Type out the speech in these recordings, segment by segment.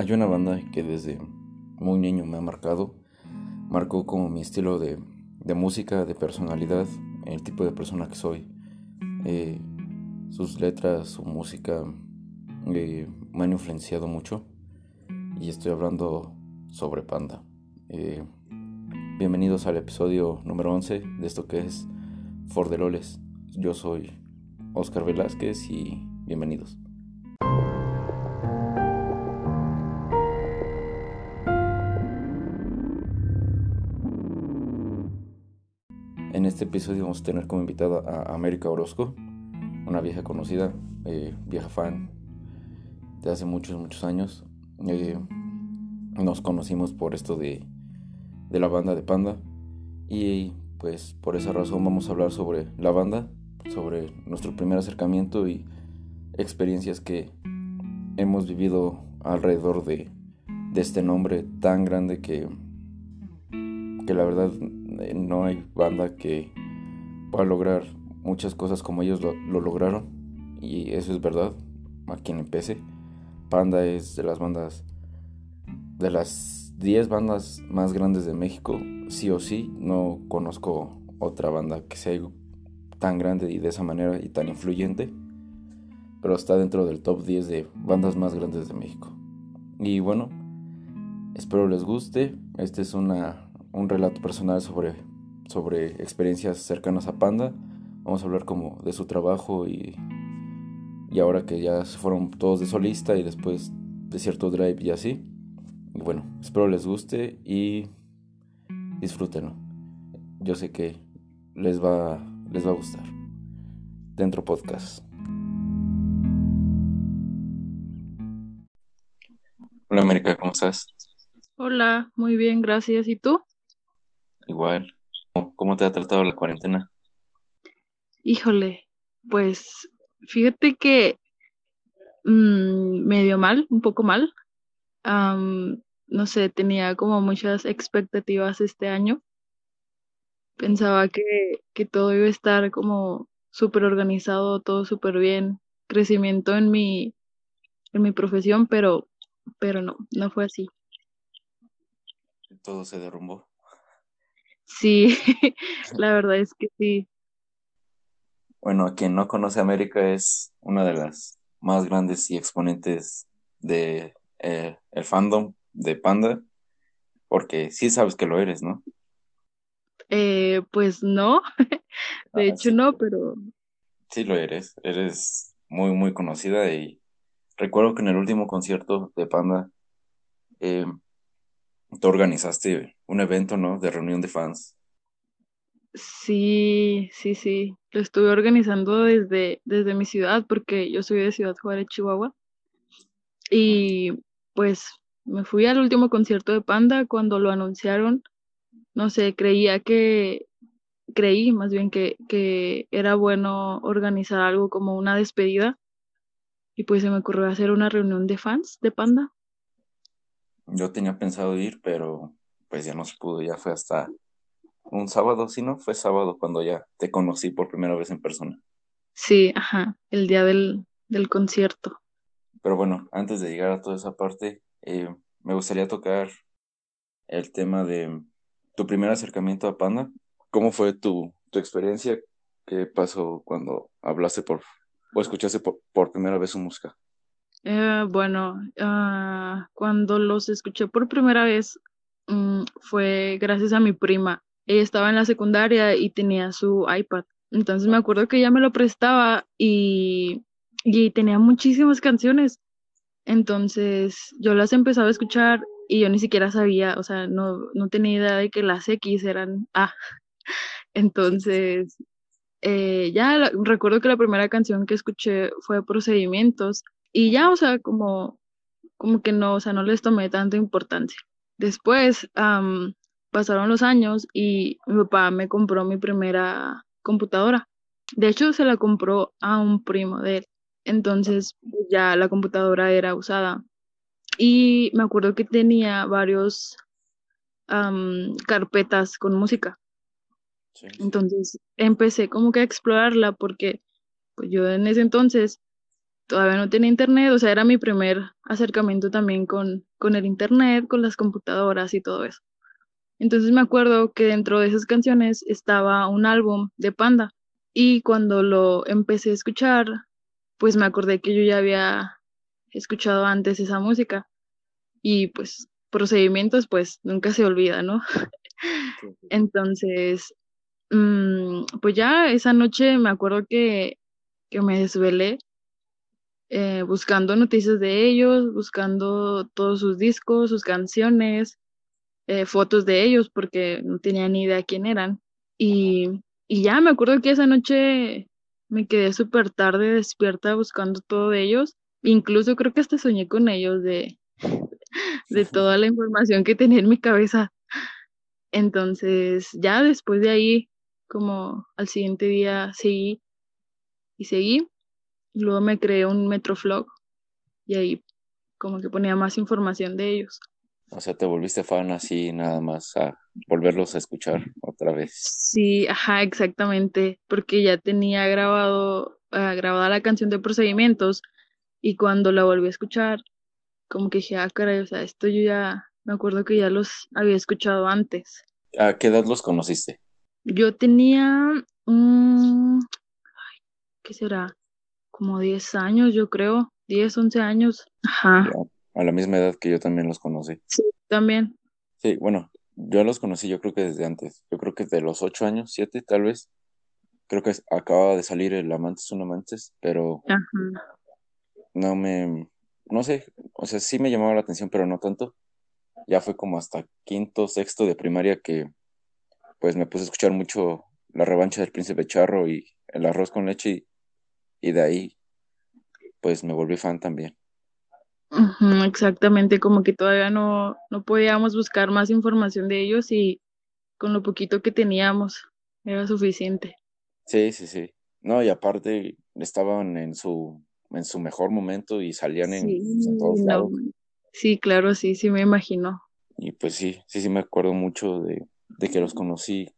Hay una banda que desde muy niño me ha marcado, marcó como mi estilo de, música, de personalidad, el tipo de persona que soy. Eh, sus letras, su música eh, me han influenciado mucho y estoy hablando sobre Panda. Eh, bienvenidos al episodio número 11 de esto que es For the Loles. Yo soy Oscar Velázquez y bienvenidos. Este episodio vamos a tener como invitada a América Orozco, una vieja conocida, eh, vieja fan de hace muchos, muchos años. Eh, nos conocimos por esto de, de la banda de Panda y pues por esa razón vamos a hablar sobre la banda, sobre nuestro primer acercamiento y experiencias que hemos vivido alrededor de, de este nombre tan grande que, que la verdad no hay banda que pueda lograr muchas cosas como ellos lo, lograron. Y eso es verdad, a quien empecé. Panda es de las bandas, de las 10 bandas más grandes de México, sí o sí. No conozco otra banda que sea tan grande y de esa manera y tan influyente. Pero está dentro del top 10 de bandas más grandes de México. Y bueno, espero les guste. Este es una un relato personal sobre, sobre experiencias cercanas a Panda. Vamos a hablar como de su trabajo y, y ahora que ya se fueron todos de solista y después de cierto drive y así. Y bueno, espero les guste y disfrútenlo. Yo sé que les va, les va a gustar. Dentro podcast. Hola América, ¿cómo estás? Hola, muy bien, gracias. ¿Y tú? Igual. ¿Cómo te ha tratado la cuarentena? Híjole, pues fíjate que mm, medio mal, un poco mal. no sé, tenía como muchas expectativas este año. Pensaba que, que todo iba a estar como súper organizado, todo súper bien, crecimiento en mi, en mi profesión, pero, pero no, no fue así. Todo se derrumbó. Sí, la verdad es que sí. Bueno, quien no conoce América es una de las más grandes y exponentes de eh, el fandom de Panda, porque sí sabes que lo eres, ¿no? Eh, pues no, de ah, hecho no, pero... Sí lo eres, eres muy, muy conocida y recuerdo que en el último concierto de Panda eh, tú organizaste un evento, ¿no? De reunión de fans. Sí, sí, sí. Lo estuve organizando desde, desde mi ciudad, porque yo soy de Ciudad Juárez, Chihuahua. Y pues me fui al último concierto de Panda cuando lo anunciaron. No sé, creía que, creí más bien que, que era bueno organizar algo como una despedida. Y pues se me ocurrió hacer una reunión de fans de Panda. Yo tenía pensado ir, pero pues ya no se pudo, ya fue hasta un sábado, si no, fue sábado cuando ya te conocí por primera vez en persona. Sí, ajá, el día del, del concierto. Pero bueno, antes de llegar a toda esa parte, eh, me gustaría tocar el tema de tu primer acercamiento a Panda. ¿Cómo fue tu, tu experiencia? ¿Qué pasó cuando hablaste por o escuchaste por, por primera vez su música? Eh, bueno, ah, cuando los escuché por primera vez mm, fue gracias a mi prima. Ella estaba en la secundaria y tenía su iPad. Entonces me acuerdo que ella me lo prestaba y, y tenía muchísimas canciones. Entonces yo las empezaba a escuchar y yo ni siquiera sabía, o sea, no, no tenía idea de que las X eran A. Entonces, eh, ya recuerdo que la primera canción que escuché fue Procedimientos y ya, o sea, como, como que no, o sea, no les tomé tanta importancia. Después pasaron los años y mi papá me compró mi primera computadora. De hecho, se la compró a un primo de él. Entonces, pues, ya la computadora era usada. Y me acuerdo que tenía varios carpetas con música. Entonces empecé como que a explorarla porque pues yo en ese entonces todavía no tenía internet, o sea, era mi primer acercamiento también con, con el internet, con las computadoras y todo eso. Entonces me acuerdo que dentro de esas canciones estaba un álbum de Panda y cuando lo empecé a escuchar, pues me acordé que yo ya había escuchado antes esa música y pues procedimientos pues nunca se olvida, ¿no? Entonces, mm, pues ya esa noche me acuerdo que, que me desvelé eh, buscando noticias de ellos, buscando todos sus discos, sus canciones, eh, fotos de ellos, porque no tenía ni idea quién eran. Y, y ya me acuerdo que esa noche me quedé súper tarde despierta buscando todo de ellos. Incluso creo que hasta soñé con ellos de, de toda la información que tenía en mi cabeza. Entonces, ya después de ahí, como al siguiente día seguí y seguí. Luego me creé un Metroflog y ahí como que ponía más información de ellos. O sea, te volviste fan así nada más a volverlos a escuchar otra vez. Sí, ajá, exactamente, porque ya tenía grabado, uh, grabada la canción de procedimientos y cuando la volví a escuchar, como que dije, ah, caray, o sea, esto yo ya, me acuerdo que ya los había escuchado antes. ¿A qué edad los conociste? Yo tenía, um, ¿qué será? Como 10 años, yo creo, 10, 11 años. Ajá. A la misma edad que yo también los conocí. Sí, también. Sí, bueno, yo los conocí yo creo que desde antes. Yo creo que de los 8 años, 7 tal vez. Creo que acababa de salir el Amantes un Amantes, pero Ajá. no me, no sé, o sea, sí me llamaba la atención, pero no tanto. Ya fue como hasta quinto, sexto de primaria que pues me puse a escuchar mucho la revancha del príncipe charro y el arroz con leche y, y de ahí pues me volví fan también. Exactamente, como que todavía no, no podíamos buscar más información de ellos y con lo poquito que teníamos era suficiente. Sí, sí, sí. No, y aparte estaban en su, en su mejor momento y salían en, Sí, en todos no, lados. sí, claro, sí, sí me imagino. Y pues sí, sí, sí me acuerdo mucho de, de que los conocí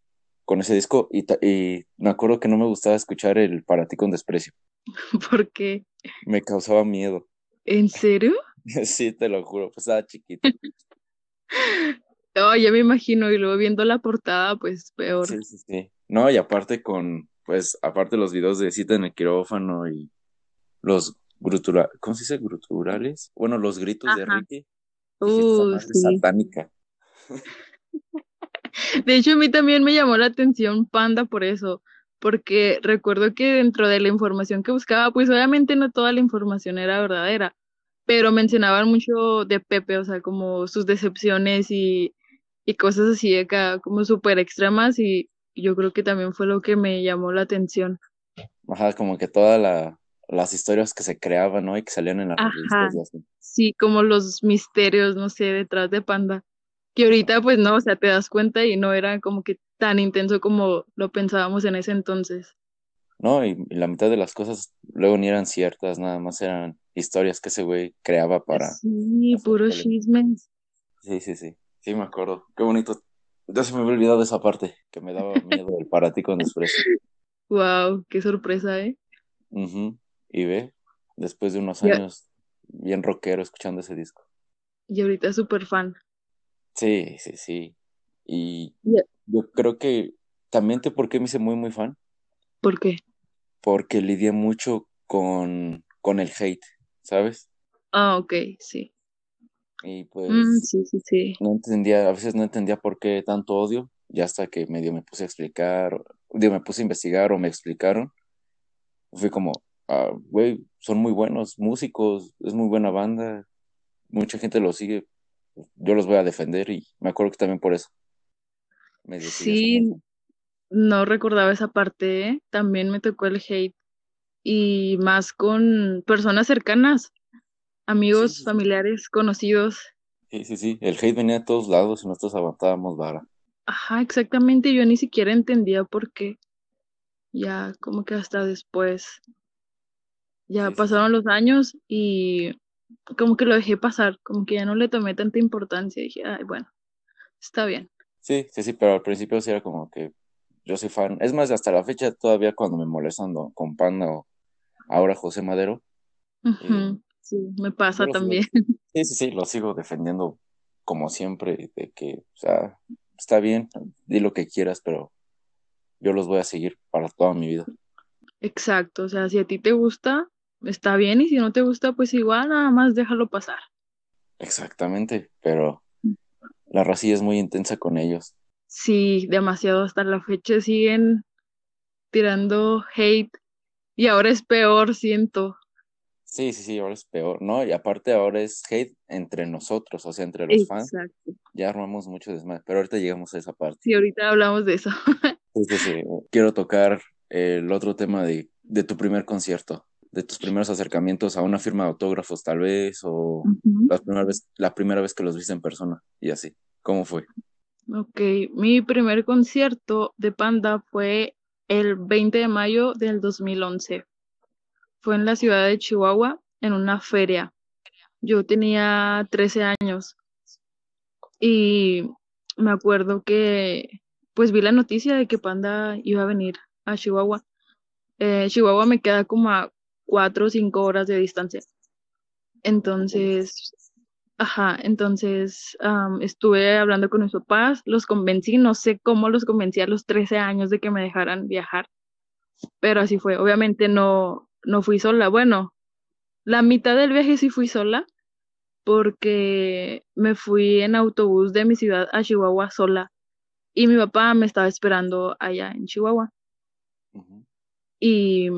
con ese disco y, y me acuerdo que no me gustaba escuchar el Para ti con desprecio. Porque, Me causaba miedo. ¿en serio? Sí, te lo juro, pues estaba chiquito. Oh, ya me imagino, y luego viendo la portada, pues peor. Sí, sí, sí. No, y aparte con, pues, aparte los videos de cita en el quirófano y los grutura, ¿cómo se dice? Gruturales. Bueno, los gritos de Ajá. Ricky. Dije, esa Uh, sí. satánica. De hecho, a mí también me llamó la atención Panda por eso, porque recuerdo que dentro de la información que buscaba, pues obviamente no toda la información era verdadera, pero mencionaban mucho de Pepe, o sea, como sus decepciones y, y cosas así acá, como súper extremas, y yo creo que también fue lo que me llamó la atención. Ajá, como que todas la, las historias que se creaban, ¿no? Y que salían en las Ajá. revistas y así. Sí, como los misterios, no sé, detrás de Panda. Que ahorita, pues no, o sea, te das cuenta y no era como que tan intenso como lo pensábamos en ese entonces. No, y, y la mitad de las cosas luego ni eran ciertas, nada más eran historias que ese güey creaba para Sí, puros chismes. Sí, sí, sí. Sí, me acuerdo. Qué bonito. Ya se me había olvidado esa parte, que me daba miedo el para ti con desprecio. Wow, qué sorpresa, ¿eh? Ujú. Y ve, después de unos años bien rockero escuchando ese disco. y ahorita súper fan. Sí, sí, sí. Y yo creo que también te por qué me hice muy, muy fan, ¿Por qué? porque lidié mucho con, con el hate, ¿sabes? Ah, ok, sí. Y Mm, pues sí, sí, sí. no entendía, a veces no entendía por qué tanto odio, ya hasta que medio me puse a explicar, digo, me puse a investigar o me explicaron, fui como, ah, güey, son muy buenos músicos, es muy buena banda, mucha gente los sigue, yo los voy a defender y me acuerdo que también por eso me Sí, no recordaba esa parte, ¿eh? También me tocó el hate. Y más con personas cercanas, amigos, sí, sí. familiares, conocidos. Sí, sí, sí. El hate venía de todos lados y nosotros aguantábamos vara. Ajá, exactamente. Yo ni siquiera entendía por qué. Ya como que hasta después. Ya sí. pasaron los años y como que lo dejé pasar, como que ya no le tomé tanta importancia. Dije, ay, bueno, está bien. Sí, sí, sí, pero al principio sí era como que yo soy fan. Es más, hasta la fecha todavía cuando me molestan con Panda o ahora José Madero, Ujú, Sí, me pasa sigo- también. sí, sí, sí, lo sigo defendiendo como siempre, de que, o sea, está bien, di lo que quieras, pero yo los voy a seguir para toda mi vida. Exacto, o sea, si a ti te gusta, está bien, y si no te gusta, pues igual nada más déjalo pasar. Exactamente, pero la racilla es muy intensa con ellos. Sí, demasiado hasta la fecha siguen tirando hate y ahora es peor, siento. Sí, sí, sí, ahora es peor, ¿no? Y aparte ahora es hate entre nosotros, o sea, entre los fans, ya armamos mucho desmadre, pero ahorita llegamos a esa parte. Sí, ahorita hablamos de eso. Sí, sí, sí. Quiero tocar el otro tema de, de tu primer concierto, de tus primeros acercamientos a una firma de autógrafos, tal vez, o la primera vez, la primera vez que los viste en persona, y así. ¿Cómo fue? Ok, mi primer concierto de Panda fue el 20 de mayo del 2011. Fue en la ciudad de Chihuahua, en una feria. Yo tenía 13 años y me acuerdo que pues vi la noticia de que Panda iba a venir a Chihuahua. Eh, Chihuahua me queda como a 4 o 5 horas de distancia. Entonces, ajá, entonces estuve hablando con mis papás, los convencí, no sé cómo los convencí a los 13 años de que me dejaran viajar, pero así fue. Obviamente no, no fui sola. Bueno, la mitad del viaje sí fui sola porque me fui en autobús de mi ciudad a Chihuahua sola y mi papá me estaba esperando allá en Chihuahua. Y,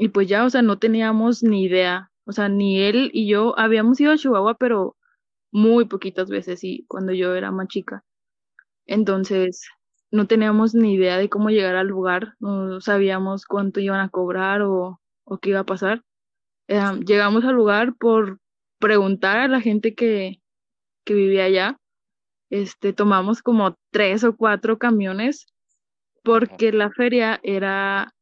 y pues ya, o sea, no teníamos ni idea, o sea, ni él y yo habíamos ido a Chihuahua, pero muy poquitas veces y cuando yo era más chica. Entonces, no teníamos ni idea de cómo llegar al lugar, no sabíamos cuánto iban a cobrar o, o qué iba a pasar. Eh, llegamos al lugar por preguntar a la gente que, que vivía allá. Este, tomamos como tres o cuatro camiones porque la feria era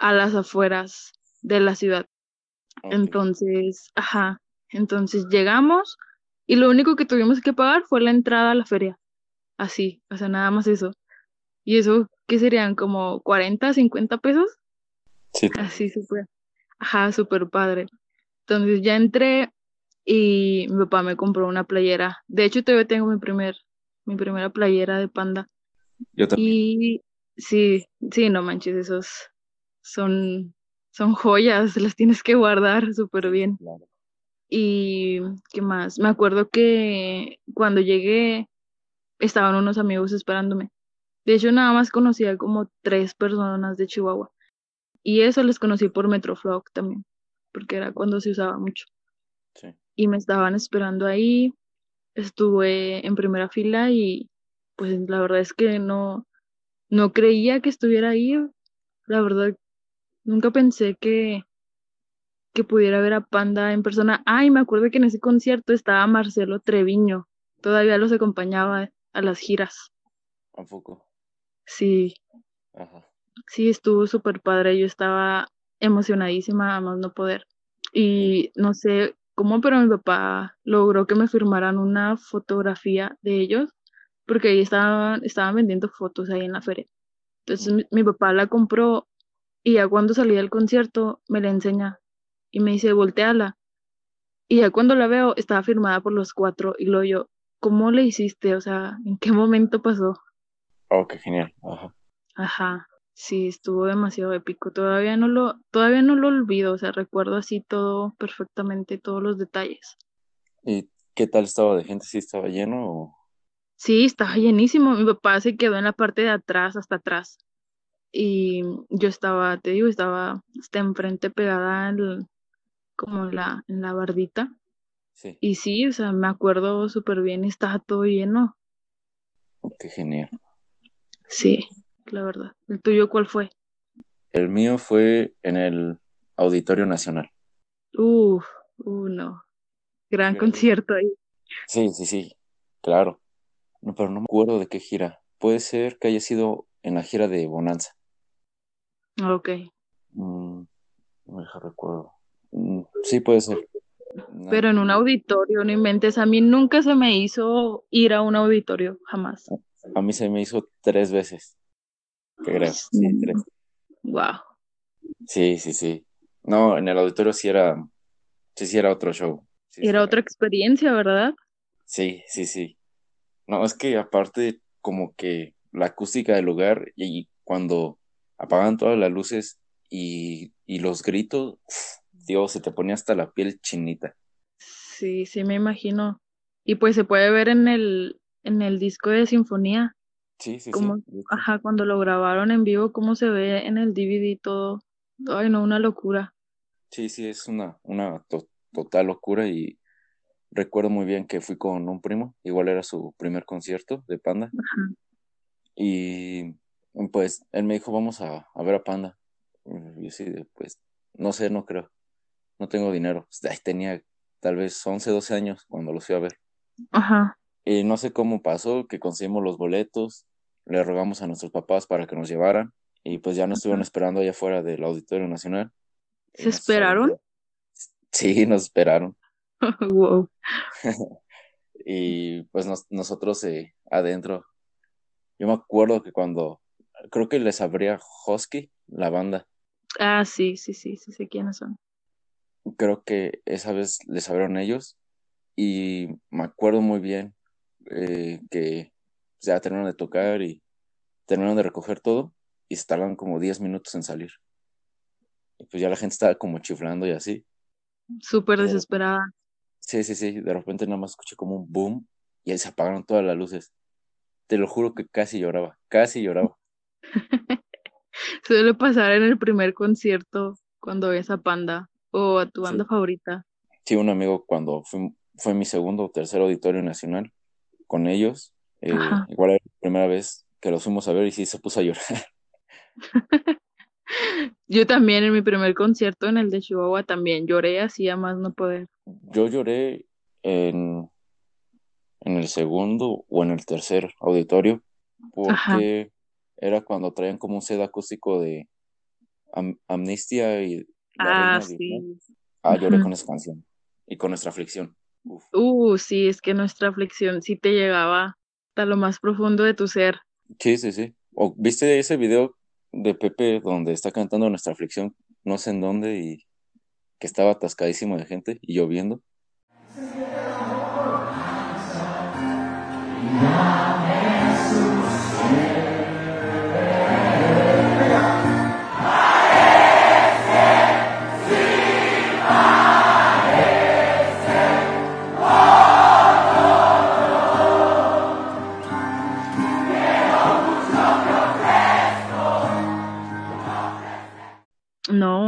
a las afueras de la ciudad. Entonces, ajá, entonces llegamos y lo único que tuvimos que pagar fue la entrada a la feria. Así, o sea, nada más eso. Y eso, ¿qué serían? Como 40, 50 pesos. Sí, Así súper, ajá, súper padre. Entonces ya entré y mi papá me compró una playera. De hecho, todavía tengo mi primer, mi primera playera de panda. yo también. Y sí, sí, no manches, esos son, son joyas, las tienes que guardar súper bien. Claro. Y qué más, me acuerdo que cuando llegué estaban unos amigos esperándome. De hecho, nada más conocía como tres personas de Chihuahua. Y eso les conocí por Metroflog también, porque era cuando se usaba mucho. Sí. Y me estaban esperando ahí, estuve en primera fila y pues la verdad es que no, no creía que estuviera ahí. La verdad, nunca pensé que, que pudiera ver a Panda en persona. Ay, me acuerdo que en ese concierto estaba Marcelo Treviño, todavía los acompañaba a las giras. ¿A poco? Sí, Ajá. sí, estuvo súper padre. Yo estaba emocionadísima a más no poder. Y no sé cómo, pero mi papá logró que me firmaran una fotografía de ellos, porque ahí estaban, estaban vendiendo fotos ahí en la feria. Entonces mi, mi papá la compró y ya cuando salí del concierto me la enseña y me dice, volteala. Y ya cuando la veo, estaba firmada por los cuatro y luego yo, ¿cómo le hiciste? O sea, ¿en qué momento pasó? Oh, qué genial. Ajá. Ajá, sí, estuvo demasiado épico. Todavía no lo, todavía no lo olvido, o sea, recuerdo así todo perfectamente, todos los detalles. ¿Y qué tal estaba de gente? ¿Sí estaba lleno o...? Sí, estaba llenísimo. Mi papá se quedó en la parte de atrás, hasta atrás. Y yo estaba, te digo, estaba hasta enfrente pegada en, como en la, en la bardita. Sí. Y sí, o sea, me acuerdo súper bien, estaba todo lleno. Oh, qué genial. Sí, la verdad. ¿El tuyo cuál fue? El mío fue en el Auditorio Nacional. Uf, uh, no. Gran al- concierto ahí. Sí, sí, sí, claro. No, pero no me acuerdo de qué gira. Puede ser que haya sido en la gira de Bonanza. Ok. Mm, no me deja recuerdo. Mm, sí, puede ser. No, Pero en un auditorio, no inventes. A mí nunca se me hizo ir a un auditorio, jamás. A mí se me hizo tres veces. Creo. Sí, tres. Wow. Sí, sí, sí. No, en el auditorio sí era Sí, sí, era otro show. Sí, Era sí, otra experiencia, ¿verdad? Sí, sí, sí. No, es que aparte como que la acústica del lugar y cuando apagan todas las luces y, y los gritos, uf, Dios, se te ponía hasta la piel chinita. Sí, sí, me imagino. Y pues se puede ver en el, en el disco de Sinfonía, Sí, sí, sí. como, ajá, cuando lo grabaron en vivo, cómo se ve en el DVD todo. Ay, no, una locura. Sí, sí, es una, una to- total locura y recuerdo muy bien que fui con un primo, igual era su primer concierto de Panda Ajá. y pues él me dijo, vamos a, a ver a Panda. Y yo sí, pues no sé, no creo, no tengo dinero. Ay, tenía tal vez 11 12 años cuando los fui a ver. Ajá. Y no sé cómo pasó, que conseguimos los boletos, le rogamos a nuestros papás para que nos llevaran y pues ya nos estuvieron esperando allá afuera del Auditorio Nacional. ¿Se nos esperaron? Sí, nos esperaron. Wow. Y pues nos- nosotros eh, adentro, yo me acuerdo que cuando, creo que les abría Husky, la banda, Ah, sí, sí, sí, sí sé quiénes son. creo que esa vez les abrieron ellos y me acuerdo muy bien eh, que pues, ya terminaron de tocar y terminaron de recoger todo y se tardaron como 10 minutos en salir. Y pues ya la gente estaba como chiflando y así. Súper desesperada. sí, sí, sí, de repente nada más escuché como un boom y ahí se apagaron todas las luces. Te lo juro que casi lloraba, casi lloraba. Suele pasar en el primer concierto cuando ves a Panda o a tu banda Sí. favorita. Sí, un amigo cuando fue, fue mi segundo o tercer auditorio nacional con ellos, eh, igual era la primera vez que los fuimos a ver y sí se puso a llorar. Yo también en mi primer concierto en el de Chihuahua también lloré así a más no poder. Yo lloré en, en el segundo o en el tercer auditorio Ajá. Era cuando traían como un set acústico de Am- Amnistia y La Ah, sí. Ah, lloré con esa canción y con nuestra aflicción. Uf. Uh, sí, es que nuestra aflicción sí te llegaba hasta lo más profundo de tu ser. Sí, sí, sí. ¿O viste ese video de Pepe donde está cantando nuestra aflicción, no sé en dónde, y que estaba atascadísimo de gente y lloviendo?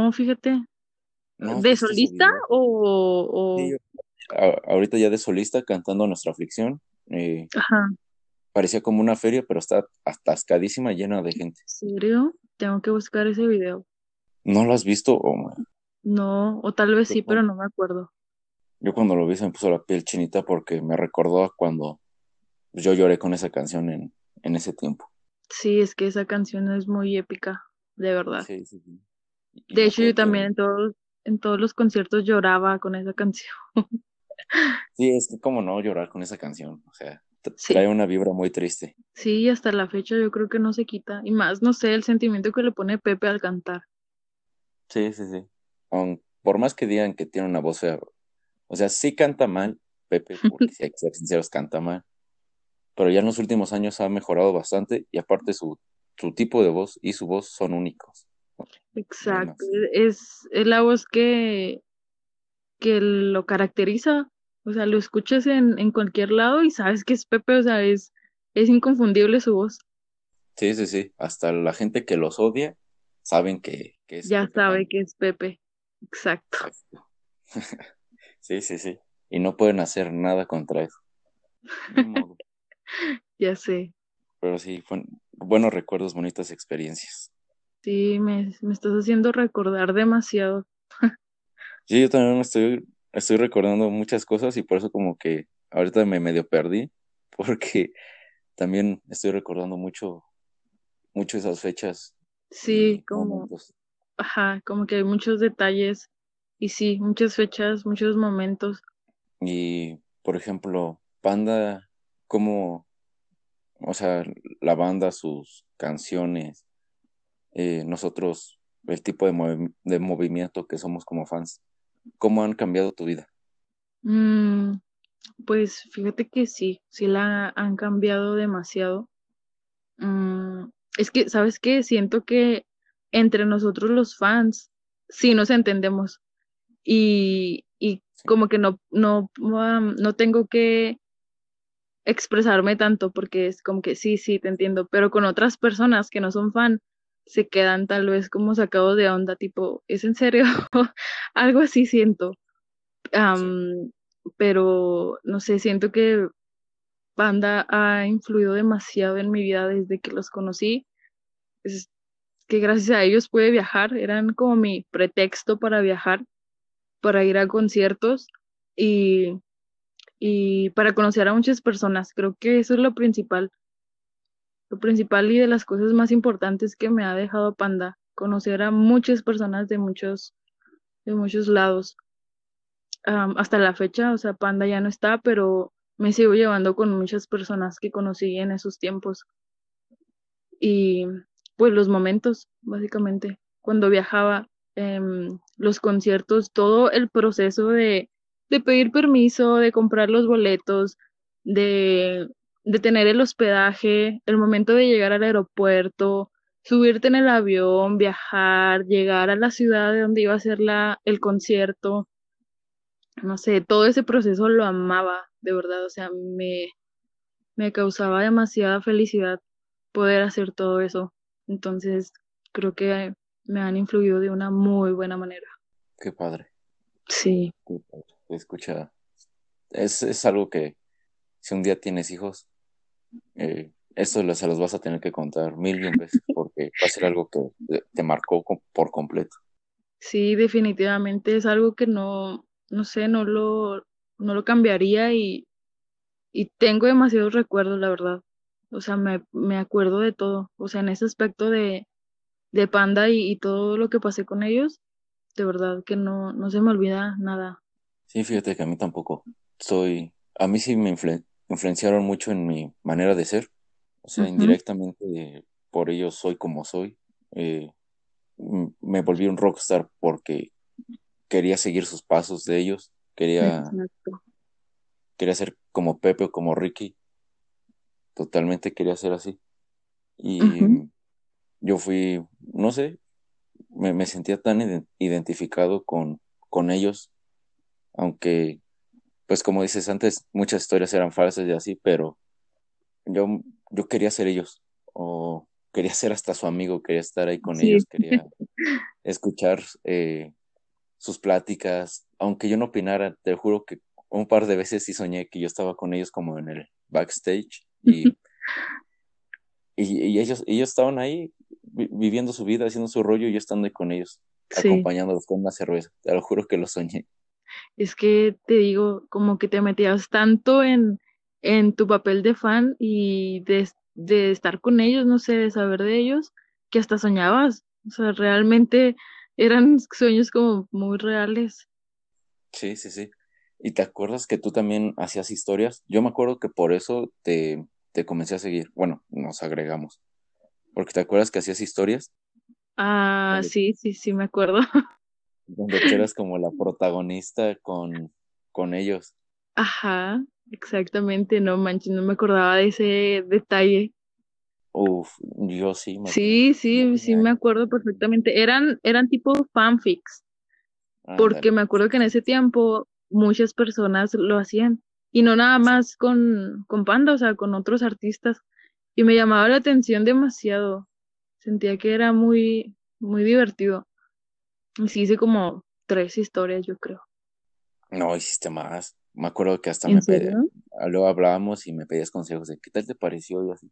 No, fíjate. ¿No has ¿De solista o, Sí, ahorita ya de solista cantando nuestra aflicción. eh, Ajá, parecía como una feria, pero está atascadísima, llena de gente. ¿en serio? Tengo que buscar ese video. ¿No lo has visto? Oh. No, o tal vez sí, pero no me acuerdo. yo cuando lo vi se me puso la piel chinita porque me recordó a cuando yo lloré con esa canción en, en ese tiempo. Sí, es que esa canción es muy épica, de verdad. Sí, sí, sí. De hecho, yo también en todos, en todos los conciertos lloraba con esa canción. Sí, es que como no llorar con esa canción, o sea, Sí, trae una vibra muy triste. sí, hasta la fecha yo creo que no se quita. Y más, no sé, el sentimiento que le pone Pepe al cantar. Sí, sí, sí. Por más que digan que tiene una voz fea, o sea, sí canta mal, Pepe, porque si hay que ser sinceros, canta mal, pero ya en los últimos años ha mejorado bastante y aparte su, su tipo de voz y su voz son únicos, Exacto, es, es la voz que, que lo caracteriza. O sea, lo escuchas en, en cualquier lado y sabes que es Pepe, o sea, es, es inconfundible su voz. Sí, sí, sí, hasta la gente que los odia saben que, que es Ya Pepe sabe Pan. que es Pepe. Exacto. Sí, sí, sí. Y no pueden hacer nada contra eso. Ya sé. Pero sí, fue buenos recuerdos, bonitas experiencias. Sí, me, me estás haciendo recordar demasiado. Sí, yo también me estoy, estoy recordando muchas cosas y por eso como que ahorita me medio perdí, porque también estoy recordando mucho, mucho esas fechas Sí, como, momentos. ajá, como que hay muchos detalles y sí, muchas fechas, muchos momentos. Y, por ejemplo, Panda, como, o sea, la banda, sus canciones, eh, nosotros, el tipo de, movi- de movimiento que somos como fans. ¿cómo han cambiado tu vida? Mm, pues fíjate que sí, sí la han cambiado demasiado. Mm, es que, ¿sabes qué? Siento que entre nosotros los fans sí nos entendemos y, y como que no, no, um, no tengo que expresarme tanto porque es como que sí, sí, te entiendo, pero con otras personas que no son fan se quedan tal vez como sacados de onda, tipo, ¿es en serio? Algo así siento. Pero, no sé, siento que Panda ha influido demasiado en mi vida desde que los conocí. Es que gracias a ellos pude viajar, eran como mi pretexto para viajar, para ir a conciertos y, y para conocer a muchas personas. Creo que eso es lo principal. Principal y de las cosas más importantes que me ha dejado Panda, conocer a muchas personas de muchos, de muchos lados. hasta la fecha, o sea, Panda ya no está, pero me sigo llevando con muchas personas que conocí en esos tiempos. Y pues los momentos, básicamente, cuando viajaba, em, los conciertos, todo el proceso de, de pedir permiso, de comprar los boletos, de, de tener el hospedaje, el momento de llegar al aeropuerto, subirte en el avión, viajar, llegar a la ciudad de donde iba a ser la, el concierto. No sé, todo ese proceso lo amaba, de verdad, o sea, me, me causaba demasiada felicidad poder hacer todo eso. Entonces, creo que me han influido de una muy buena manera. Qué padre. Sí. Escucha, es, es algo que si un día tienes hijos, eh, esto se los vas a tener que contar mil y un veces porque va a ser algo que te marcó por completo. Sí, definitivamente es algo que no, no sé, no lo, no lo cambiaría y, y tengo demasiados recuerdos, la verdad. O sea, me, me acuerdo de todo. O sea, en ese aspecto de, de Panda y, y, todo lo que pasé con ellos, de verdad que no, no se me olvida nada. Sí, fíjate que a mí tampoco. Soy, a mí sí me influenciaron mucho en mi manera de ser. O sea, indirectamente por ellos soy como soy. Eh, me volví un rockstar porque quería seguir sus pasos de ellos. Quería, quería ser como Pepe o como Ricky. Totalmente quería ser así. Y yo fui, no sé, me, me sentía tan identificado con, con ellos, aunque, pues como dices antes, muchas historias eran falsas y así, pero yo, yo quería ser ellos, o quería ser hasta su amigo, quería estar ahí con ellos, quería escuchar eh, sus pláticas, aunque yo no opinara, te juro que un par de veces sí soñé que yo estaba con ellos como en el backstage y, y, ellos, ellos estaban ahí viviendo su vida, haciendo su rollo y yo estando ahí con ellos, acompañándolos con una cerveza, te lo juro que lo soñé. Es que te digo, como que te metías tanto en, en tu papel de fan y de, de estar con ellos, no sé, de saber de ellos, que hasta soñabas. O sea, realmente eran sueños como muy reales. Sí, sí, sí. ¿Y te acuerdas que tú también hacías historias? Yo me acuerdo que por eso te, te comencé a seguir. Bueno, nos agregamos. Porque te acuerdas que hacías historias. Ah, sí, sí, sí, me acuerdo. Donde tú eras como la protagonista con, con ellos. Ajá, exactamente, no manches, no me acordaba de ese detalle. Uf, yo sí. Me sí, sí, sí me acuerdo perfectamente. Eran, eran tipo fanfics, porque me acuerdo que en ese tiempo muchas personas lo hacían, y no nada más con, con Panda, o sea, con otros artistas, y me llamaba la atención demasiado. Sentía que era muy, muy divertido. Sí hice como tres historias, yo creo. No, hiciste más. Me acuerdo que hasta me pedías, luego hablábamos y me pedías consejos de qué tal te pareció y así.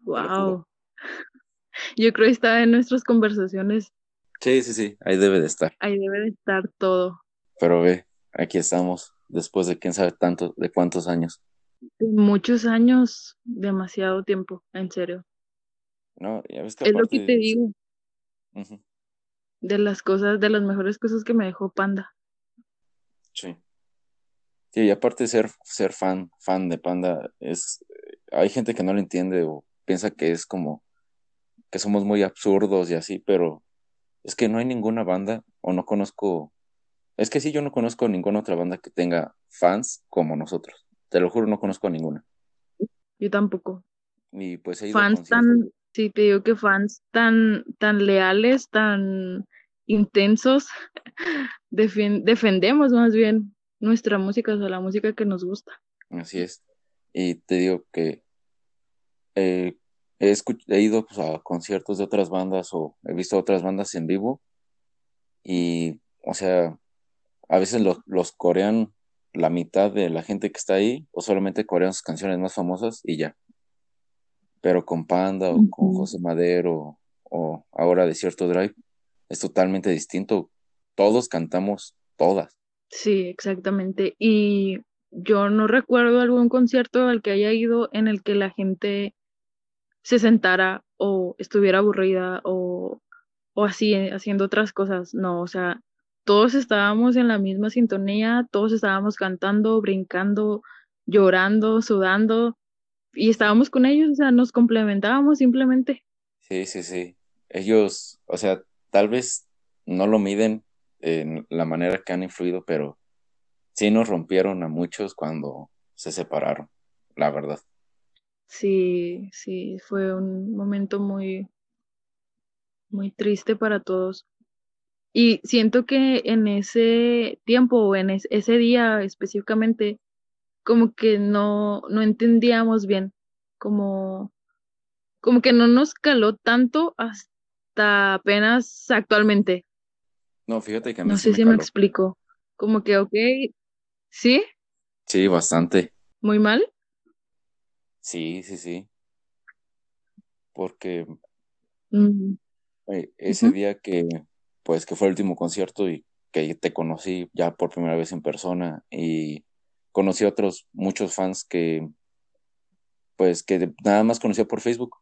Wow. Yo creo que está en nuestras conversaciones. Sí, sí, sí, ahí debe de estar. Ahí debe de estar todo. Pero ve, aquí estamos, después de quién sabe tanto, de cuántos años. Muchos años, demasiado tiempo, en serio. No, ya ves que Es lo que te digo. De las cosas, de las mejores cosas que me dejó Panda. Sí. Sí, y aparte de ser, ser fan, fan de Panda, es hay gente que no lo entiende o piensa que es como que somos muy absurdos y así, pero es que no hay ninguna banda o no conozco Es que sí, yo no conozco ninguna otra banda que tenga fans como nosotros. Te lo juro, no conozco a ninguna. Yo tampoco. Y pues he ido a Fans tan, sí, te digo que fans tan, tan leales, tan intensos, defen- defendemos más bien nuestra música, o sea, la música que nos gusta. Así es. Y te digo que eh, he, he ido pues, a conciertos de otras bandas o he visto otras bandas en vivo y, o sea, a veces los corean la mitad de la gente que está ahí o solamente corean sus canciones más famosas y ya. Pero con Panda o con. José Madero o ahora Desierto Drive es totalmente distinto. Todos cantamos todas. Sí, exactamente. Y yo no recuerdo algún concierto al que haya ido en el que la gente se sentara o estuviera aburrida o, o así, haciendo otras cosas. No, o sea, todos estábamos en la misma sintonía, todos estábamos cantando, brincando, llorando, sudando y estábamos con ellos, o sea, nos complementábamos simplemente. Sí, sí, sí. Ellos, o sea, tal vez no lo miden en la manera que han influido, pero sí nos rompieron a muchos cuando se separaron, la verdad. Sí, sí, fue un momento muy, muy triste para todos. Y siento que en ese tiempo o en es- ese día específicamente, como que no, no entendíamos bien, como, como que no nos caló tanto hasta apenas actualmente. No, fíjate que a mí No sí sé me si me explico. Como que, ok, ¿sí? Sí, bastante. ¿Muy mal? Sí, sí, sí. Porque Mm, eh, ese día que, pues, que fue el último concierto y que te conocí ya por primera vez en persona y conocí a otros muchos fans que, pues, que nada más conocía por Facebook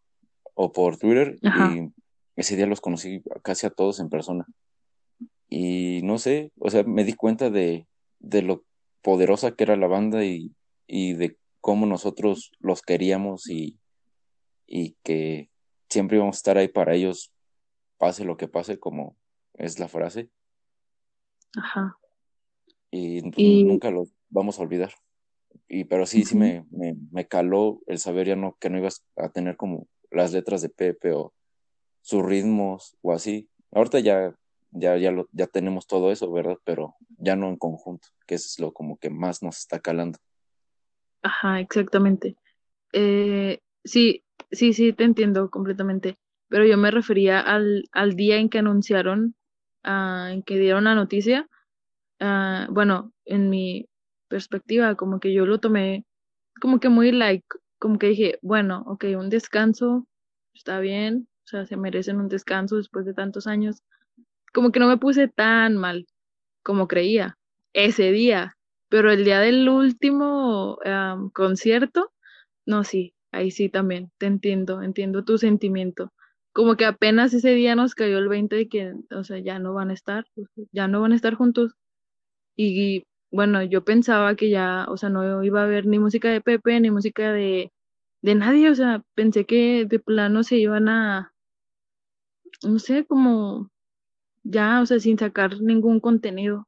o por Twitter Ajá, y ese día los conocí casi a todos en persona. Y no sé, o sea, me di cuenta de, de lo poderosa que era la banda y, y de cómo nosotros los queríamos y, y que siempre íbamos a estar ahí para ellos, pase lo que pase, como es la frase, ajá. y Y nunca los vamos a olvidar. Y, pero sí, sí me, me, me caló el saber ya no, que no ibas a tener como las letras de Pepe o sus ritmos o así. Ahorita ya, ya, ya, lo, ya tenemos todo eso, ¿verdad? Pero ya no en conjunto, que eso es lo como que más nos está calando. ajá, exactamente. Eh, sí, sí, sí, te entiendo completamente, pero yo me refería al, al día en que anunciaron, ah, en que dieron la noticia. ah, bueno, en mi perspectiva, como que yo lo tomé como que muy like, como que dije, bueno, ok, un descanso, está bien, o sea, se merecen un descanso después de tantos años. Como que no me puse tan mal como creía ese día, pero el día del último concierto, no, sí, ahí sí también, te entiendo, entiendo tu sentimiento. Como que apenas ese día nos cayó el 20 de que, o sea, ya no van a estar, ya no van a estar juntos. Y bueno, yo pensaba que ya, o sea, no iba a haber ni música de Pepe, ni música de, de nadie, o sea, pensé que de plano se iban a, no sé, como ya, o sea, sin sacar ningún contenido.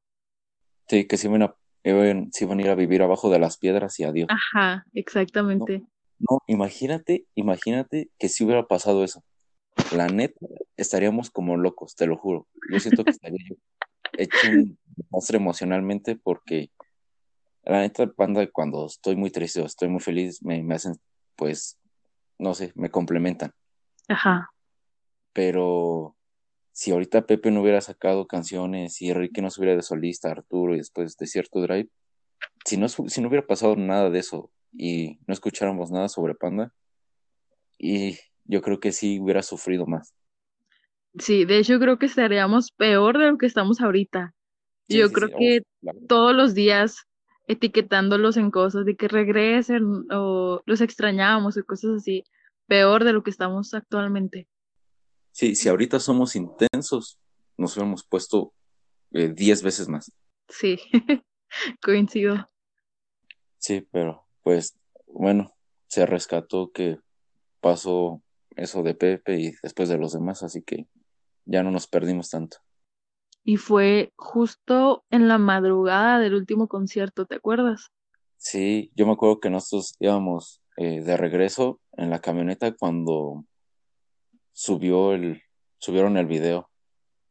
Sí, que sí van a, iban, sí van a ir a vivir abajo de las piedras y adiós. Ajá, exactamente. no, imagínate, imagínate que si hubiera pasado eso. La neta, estaríamos como locos, te lo juro. Yo siento que estaría yo hecho un desastre emocionalmente porque la neta, banda, cuando estoy muy triste o estoy muy feliz, me, me hacen, pues, no sé, me complementan. Ajá, Pero si ahorita Pepe no hubiera sacado canciones y Enrique no hubiera de solista, Arturo y después de cierto drive, si no, si no hubiera pasado nada de eso y no escucháramos nada sobre Panda, y yo creo que sí hubiera sufrido más. sí, de hecho creo que estaríamos peor de lo que estamos ahorita. Sí, Yo sí, creo sí, que todos los días etiquetándolos en cosas de que regresen o los extrañábamos o cosas así, peor de lo que estamos actualmente. sí, si ahorita somos intensos, nos hubiéramos puesto eh, 10 veces más. Sí, coincido. Sí, pero pues bueno, se rescató que pasó eso de Pepe y después de los demás, así que ya no nos perdimos tanto. Y fue justo en la madrugada del último concierto, ¿te acuerdas? Sí, yo me acuerdo que nosotros íbamos eh, de regreso en la camioneta cuando subió el, subieron el video.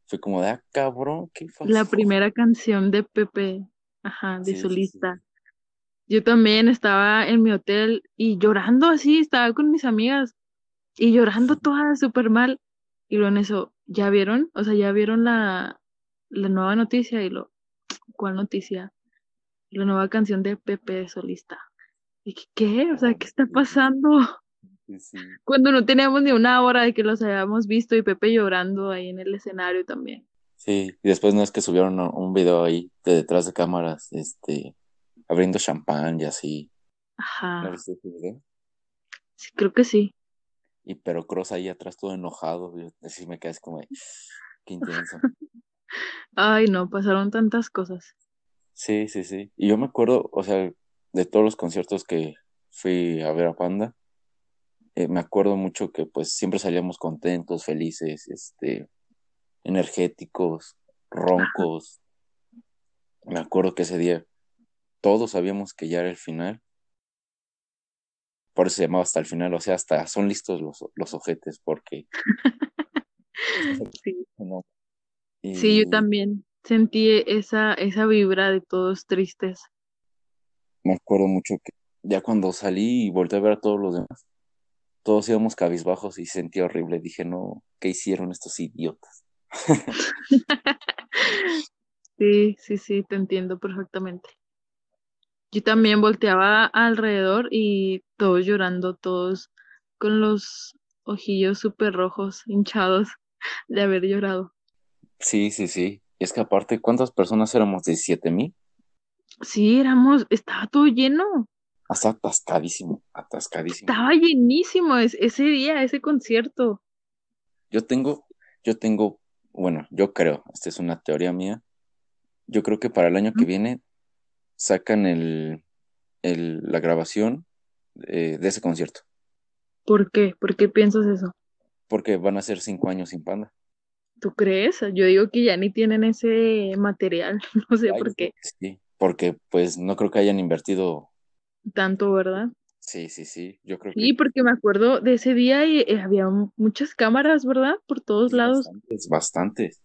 Fue como de, ah, cabrón, ¿qué pasó? La primera canción de Pepe, ajá, de Sí, sí, sí. solista. Yo también estaba en mi hotel y llorando así, estaba con mis amigas y llorando todas súper mal. Y luego en eso, ¿ya vieron? O sea, ¿ya vieron la, la nueva noticia? Y lo, ¿cuál noticia? La nueva canción de Pepe de solista. Y que, ¿qué? O sea, ¿qué está pasando? Sí. Cuando no teníamos ni una hora de que los habíamos visto y Pepe llorando ahí en el escenario también. Sí, y después no es que subieron un- video ahí de detrás de cámaras, este, abriendo champán y así. ¿No Ajá, viste ese video? sí, creo que sí. Y pero Cross ahí atrás todo enojado, así me quedé como qué intenso. Ay, no, pasaron tantas cosas. Sí, sí, sí. Y yo me acuerdo, o sea, de todos los conciertos que fui a ver a Panda, eh, me acuerdo mucho que pues siempre salíamos contentos, felices, este, energéticos, roncos. Me acuerdo que ese día todos sabíamos que ya era el final. Por eso se llamaba hasta el final, o sea, hasta son listos los, los ojetes, porque Sí. no. Sí, yo Y también sentí esa, esa vibra de todos tristes. me acuerdo mucho que ya cuando salí y volteé a ver a todos los demás, todos íbamos cabizbajos y sentí horrible. Dije, no, ¿qué hicieron estos idiotas? Sí, sí, sí, te entiendo perfectamente. Yo también volteaba alrededor y todos llorando, todos con los ojillos súper rojos, hinchados de haber llorado. Sí, sí, sí. Es que aparte, ¿cuántas personas éramos? ¿17 mil? Sí, éramos, estaba todo lleno, Hasta atascadísimo, atascadísimo. estaba llenísimo es- ese día, ese concierto. Yo tengo, yo tengo, bueno, yo creo, esta es una teoría mía, yo creo que para el año que viene sacan el, el, la grabación eh, de ese concierto, ¿Por qué? ¿Por qué piensas eso? porque van a ser cinco años sin Panda. ¿Tú crees? Yo digo que ya ni tienen ese material, no sé Ay, por qué Sí, porque pues no creo que hayan invertido, tanto, ¿verdad? sí, sí, sí, yo creo Sí, que porque me acuerdo de ese día y eh, había muchas cámaras, ¿verdad? Por todos sí, lados. bastantes, bastantes.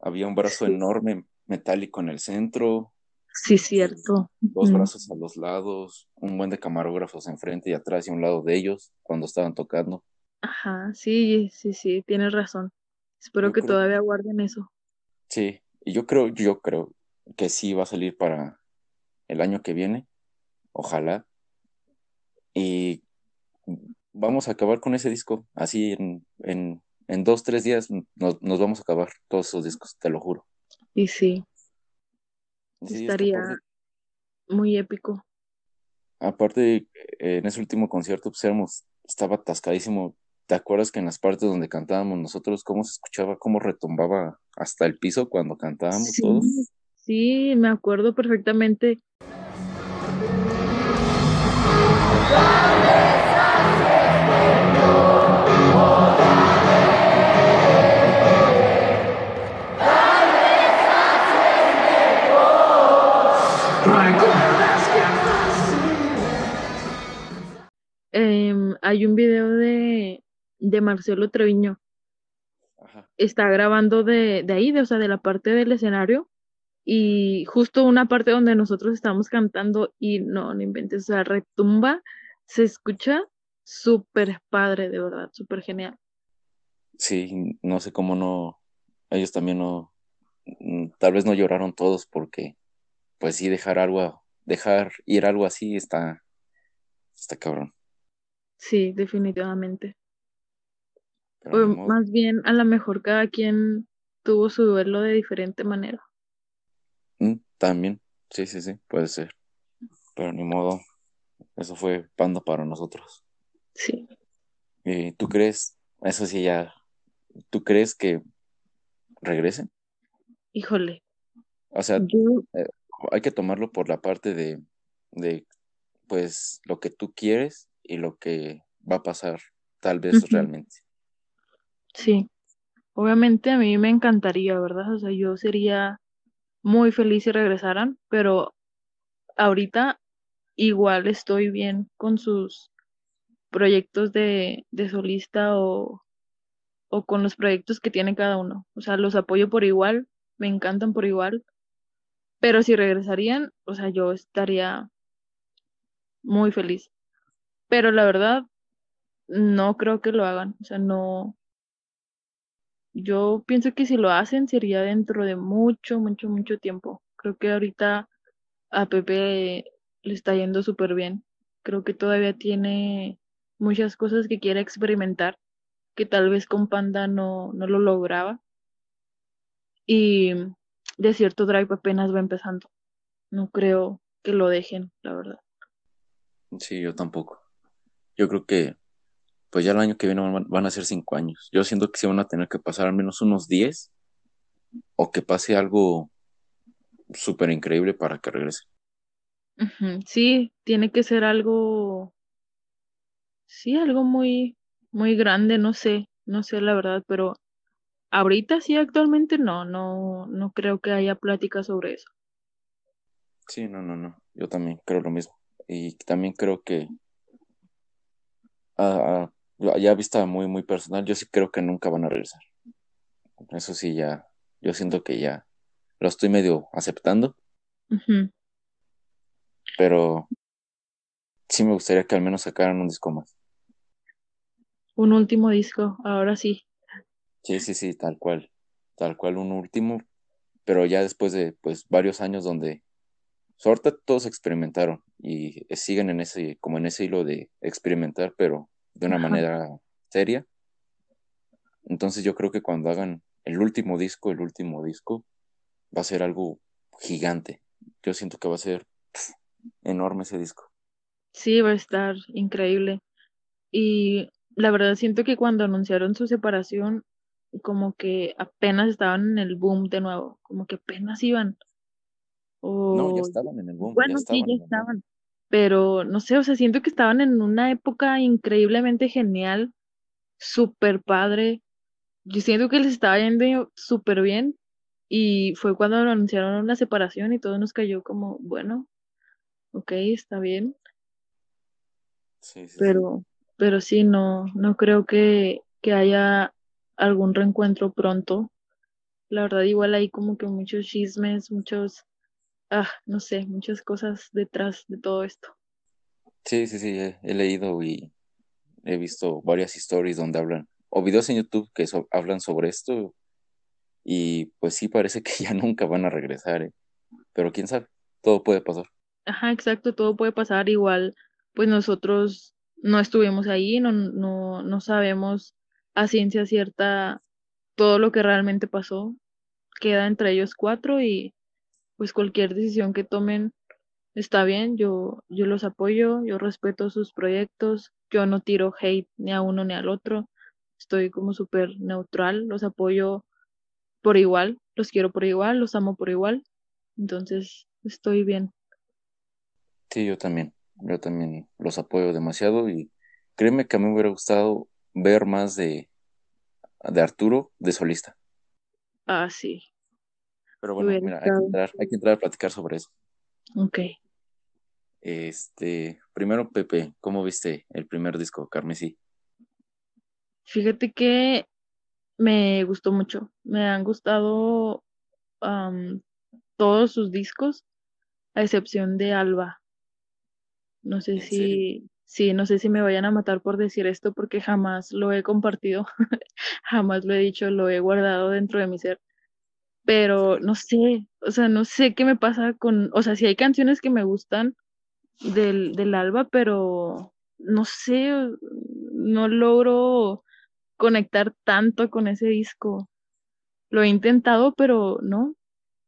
Había un brazo Sí, enorme metálico en el centro, sí, cierto. dos brazos a los lados, un buen de camarógrafos enfrente y atrás y a un lado de ellos cuando estaban tocando. Ajá, sí, sí, sí, tienes razón. Espero Yo que creo, todavía guarden eso. sí, y yo creo, yo creo que sí va a salir para el año que viene, ojalá, y vamos a acabar con ese disco, así en, en, en dos, tres días nos, nos vamos a acabar todos esos discos, te lo juro. Y sí, Sí, estaría muy épico. aparte en ese último concierto, pues éramos, estaba atascadísimo. ¿Te acuerdas que en las partes donde cantábamos nosotros, cómo se escuchaba, cómo retumbaba hasta el piso cuando cantábamos Sí, todos? sí, me acuerdo perfectamente. Em, hay un video de, de Marcelo Treviño. Ajá. Está grabando de, de ahí, de, o sea, de la parte del escenario. Y justo una parte donde nosotros estamos cantando y no, no inventes, o sea, retumba, se escucha súper padre, de verdad, súper genial. Sí, no sé cómo no, ellos también no, mm, tal vez no lloraron todos porque, pues sí, dejar algo, dejar ir algo así está, está cabrón. Sí, definitivamente. O más bien, a lo mejor cada quien tuvo su duelo de diferente manera. Mm, También, sí, sí, sí, puede ser. Pero ni modo, eso fue panda para nosotros. Sí. ¿Y tú crees, eso sí ya, tú crees que regresen? Híjole, O sea, yo, eh, hay que tomarlo por la parte de, de, pues, lo que tú quieres y lo que va a pasar tal vez realmente. Sí. Obviamente a mí me encantaría, ¿verdad? O sea, yo sería muy feliz si regresaran, pero ahorita igual estoy bien con sus proyectos de, de solista o, o con los proyectos que tiene cada uno. O sea, los apoyo por igual, me encantan por igual, pero si regresarían, o sea, yo estaría muy feliz. Pero la verdad, no creo que lo hagan. O sea, no. Yo pienso que si lo hacen sería dentro de mucho, mucho, mucho tiempo. Creo que ahorita a Pepe le está yendo súper bien. Creo que todavía tiene muchas cosas que quiere experimentar, que tal vez con Panda no, no lo lograba. Y de cierto Drive apenas va empezando. No creo que lo dejen, la verdad. Sí, yo tampoco. Yo creo que pues ya el año que viene van, a ser cinco años. Yo siento que se van a tener que pasar al menos unos diez o que pase algo súper increíble para que regrese. Sí, tiene que ser algo, sí, algo muy, muy grande, no sé, no sé la verdad, pero ahorita sí, actualmente no, no, no creo que haya plática sobre eso. Sí, no, no, no. Yo también creo lo mismo. Y también creo que, ya vista muy, muy personal, yo sí creo que nunca van a regresar. Eso sí, ya, yo siento que ya lo estoy medio aceptando, pero sí me gustaría que al menos sacaran un disco más. Un último disco, ahora sí. Sí, sí, sí, tal cual, tal cual un último, pero ya después de pues varios años donde ahorita todos experimentaron y siguen en ese, como en ese hilo de experimentar, pero de una Ajá. manera seria. Entonces yo creo que cuando hagan el último disco, el último disco, va a ser algo gigante. Yo siento que va a ser enorme ese disco. Sí, va a estar increíble. Y la verdad siento que cuando anunciaron su separación, como que apenas estaban en el boom de nuevo, como que apenas iban. No, ya estaban en el boom, ya bueno, sí, ya estaban. Pero no sé, o sea, siento que estaban en una época increíblemente genial, súper padre. Yo siento que les estaba yendo súper bien. Y fue cuando anunciaron la separación y todo nos cayó como, bueno, ok, está bien. Sí, sí, sí. Pero, pero sí, no, no creo que, que haya algún reencuentro pronto. La verdad, igual hay como que muchos chismes, muchos, ah, no sé, muchas cosas detrás de todo esto. Sí, sí, sí, he, he leído y he visto varias stories donde hablan, o videos en YouTube que so- hablan sobre esto, y pues sí parece que ya nunca van a regresar, ¿eh? Pero quién sabe, todo puede pasar. Ajá, exacto, todo puede pasar igual, pues nosotros no estuvimos ahí, no, no, no sabemos a ciencia cierta todo lo que realmente pasó. Queda entre ellos cuatro y pues cualquier decisión que tomen está bien, yo, yo los apoyo, yo respeto sus proyectos, yo no tiro hate ni a uno ni al otro, estoy como súper neutral, los apoyo por igual, los quiero por igual, los amo por igual, entonces estoy bien. Sí, yo también, yo también los apoyo demasiado y créeme que a mí me hubiera gustado ver más de, de Arturo de solista. Ah, sí, Pero bueno, mira, hay que entrar, hay que entrar a platicar sobre eso. Ok, Este, primero, Pepe, ¿cómo viste el primer disco, Carmesí? fíjate que me gustó mucho, me han gustado todos sus discos, a excepción de Alba. No sé si, sí, no sé si me vayan a matar por decir esto porque jamás lo he compartido, jamás lo he dicho, lo he guardado dentro de mi ser, pero no sé, o sea, no sé qué me pasa con, o sea, sí hay canciones que me gustan del, del Alba, pero no sé, no logro conectar tanto con ese disco. Lo he intentado, pero no,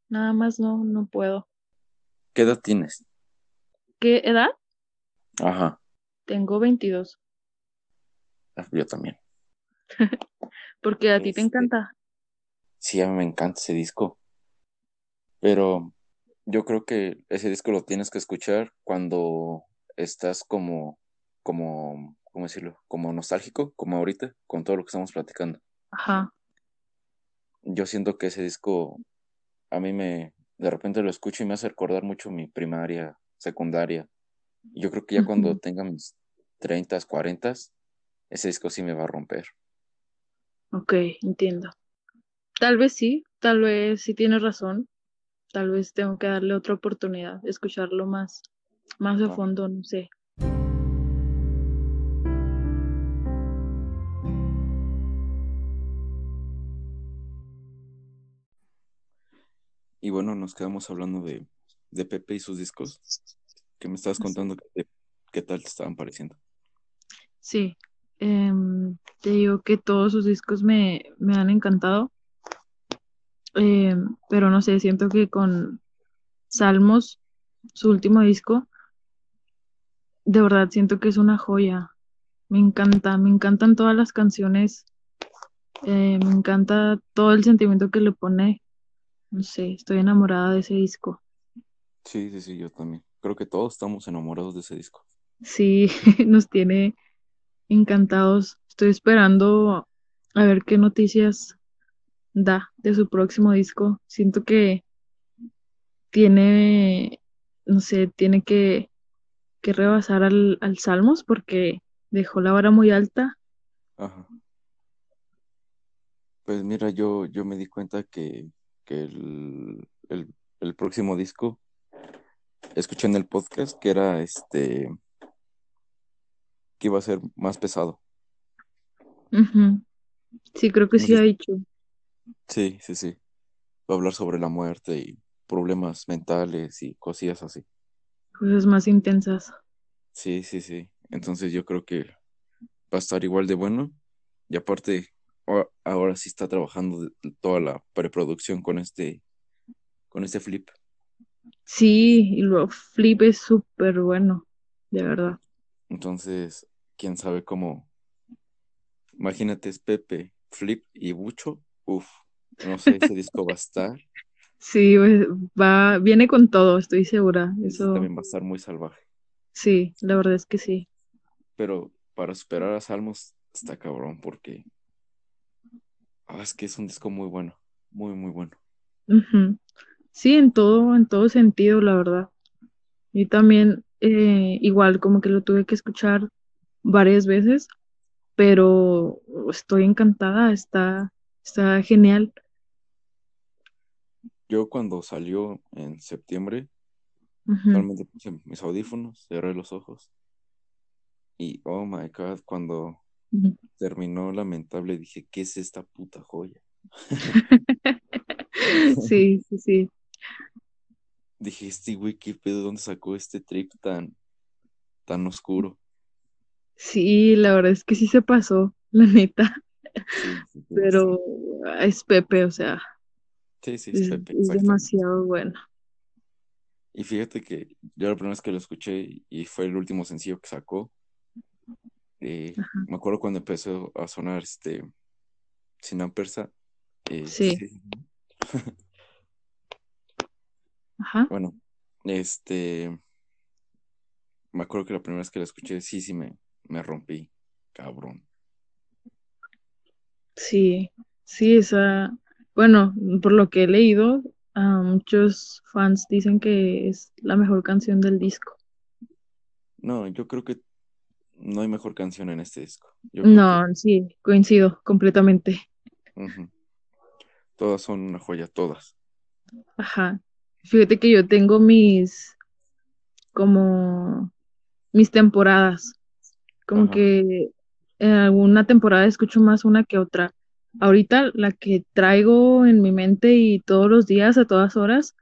nada más no, no puedo. ¿Qué edad tienes? ¿Qué edad? Ajá, Tengo 22, yo también. porque a ti te Este, encanta. Sí, a mí me encanta ese disco, pero yo creo que ese disco lo tienes que escuchar cuando estás como, como, ¿cómo decirlo? Como nostálgico, como ahorita, con todo lo que estamos platicando. Ajá. yo siento que ese disco a mí me, de repente lo escucho y me hace recordar mucho mi primaria, secundaria. Yo creo que ya cuando tenga mis 30, 40, ese disco sí me va a romper. Ok, entiendo. Tal vez sí, tal vez sí tienes razón. Tal vez tengo que darle otra oportunidad, escucharlo más, más a fondo, no sé. Y bueno, nos quedamos hablando de, de Pepe y sus discos, que me estabas contando qué tal te estaban pareciendo. Sí, em, te digo que todos sus discos me, me han encantado, em, pero no sé, siento que con Salmos, su último disco, de verdad siento que es una joya. Me encanta, me encantan todas las canciones, eh, me encanta todo el sentimiento que le pone. No sé, estoy enamorada de ese disco. Sí, sí, sí, yo también. Creo que todos estamos enamorados de ese disco. Sí, nos tiene encantados. Estoy esperando a ver qué noticias da de su próximo disco. Siento que tiene, no sé, tiene que, que rebasar al, al Salmos porque dejó la vara muy alta. Ajá. Pues mira, yo, yo me di cuenta que, que el, el, el próximo disco, escuché en el podcast que era este, que iba a ser más pesado. Ujú. Sí, creo que No sí sé ha dicho sí, sí, sí. Va a hablar sobre la muerte y problemas mentales y cosillas así. cosas más intensas. Sí, sí, sí. Entonces yo creo que va a estar igual de bueno. Y aparte, ahora sí está trabajando toda la preproducción con este, con este flip. Sí, y luego Flip es súper bueno, de verdad. Entonces, quién sabe cómo. Imagínate, es Pepe, Flip y Bucho. Uf, no sé, ese disco va a estar. Sí, pues, va, viene con todo, estoy segura. Eso, también va a estar muy salvaje. sí, la verdad es que sí. Pero para superar a Salmos está cabrón porque ah, es que es un disco muy bueno, muy, muy bueno. Sí, en todo, en todo sentido, la verdad. Y también, eh, igual, como que lo tuve que escuchar varias veces, pero estoy encantada, está, está genial. Yo cuando salió en septiembre, realmente puse mis audífonos, cerré los ojos y oh my god, cuando terminó lamentable dije, ¿qué es esta puta joya? Sí, sí, sí. Dije, este güey, ¿qué pedo? ¿Dónde sacó este trip tan, tan oscuro? Sí, la verdad es que sí se pasó, la neta, Sí, sí, sí, pero es Pepe, o sea, Sí, sí, es es, Pepe, es exactamente. demasiado bueno. Y fíjate que yo la primera vez que lo escuché y fue el último sencillo que sacó, eh, me acuerdo cuando empezó a sonar este Sinan Persa. eh, Sí. sí. Ajá. Bueno, este, me acuerdo que la primera vez que lo escuché, sí, sí, me, me rompí, cabrón. Sí, sí, esa, bueno, por lo que he leído, a muchos fans dicen que es la mejor canción del disco. No, yo creo que no hay mejor canción en este disco. Yo No, sí, coincido completamente. todas son una joya, todas. Ajá. Fíjate que yo tengo mis, como, mis temporadas, como Ajá. que en alguna temporada escucho más una que otra. Ahorita la que traigo en mi mente y todos los días, a todas horas,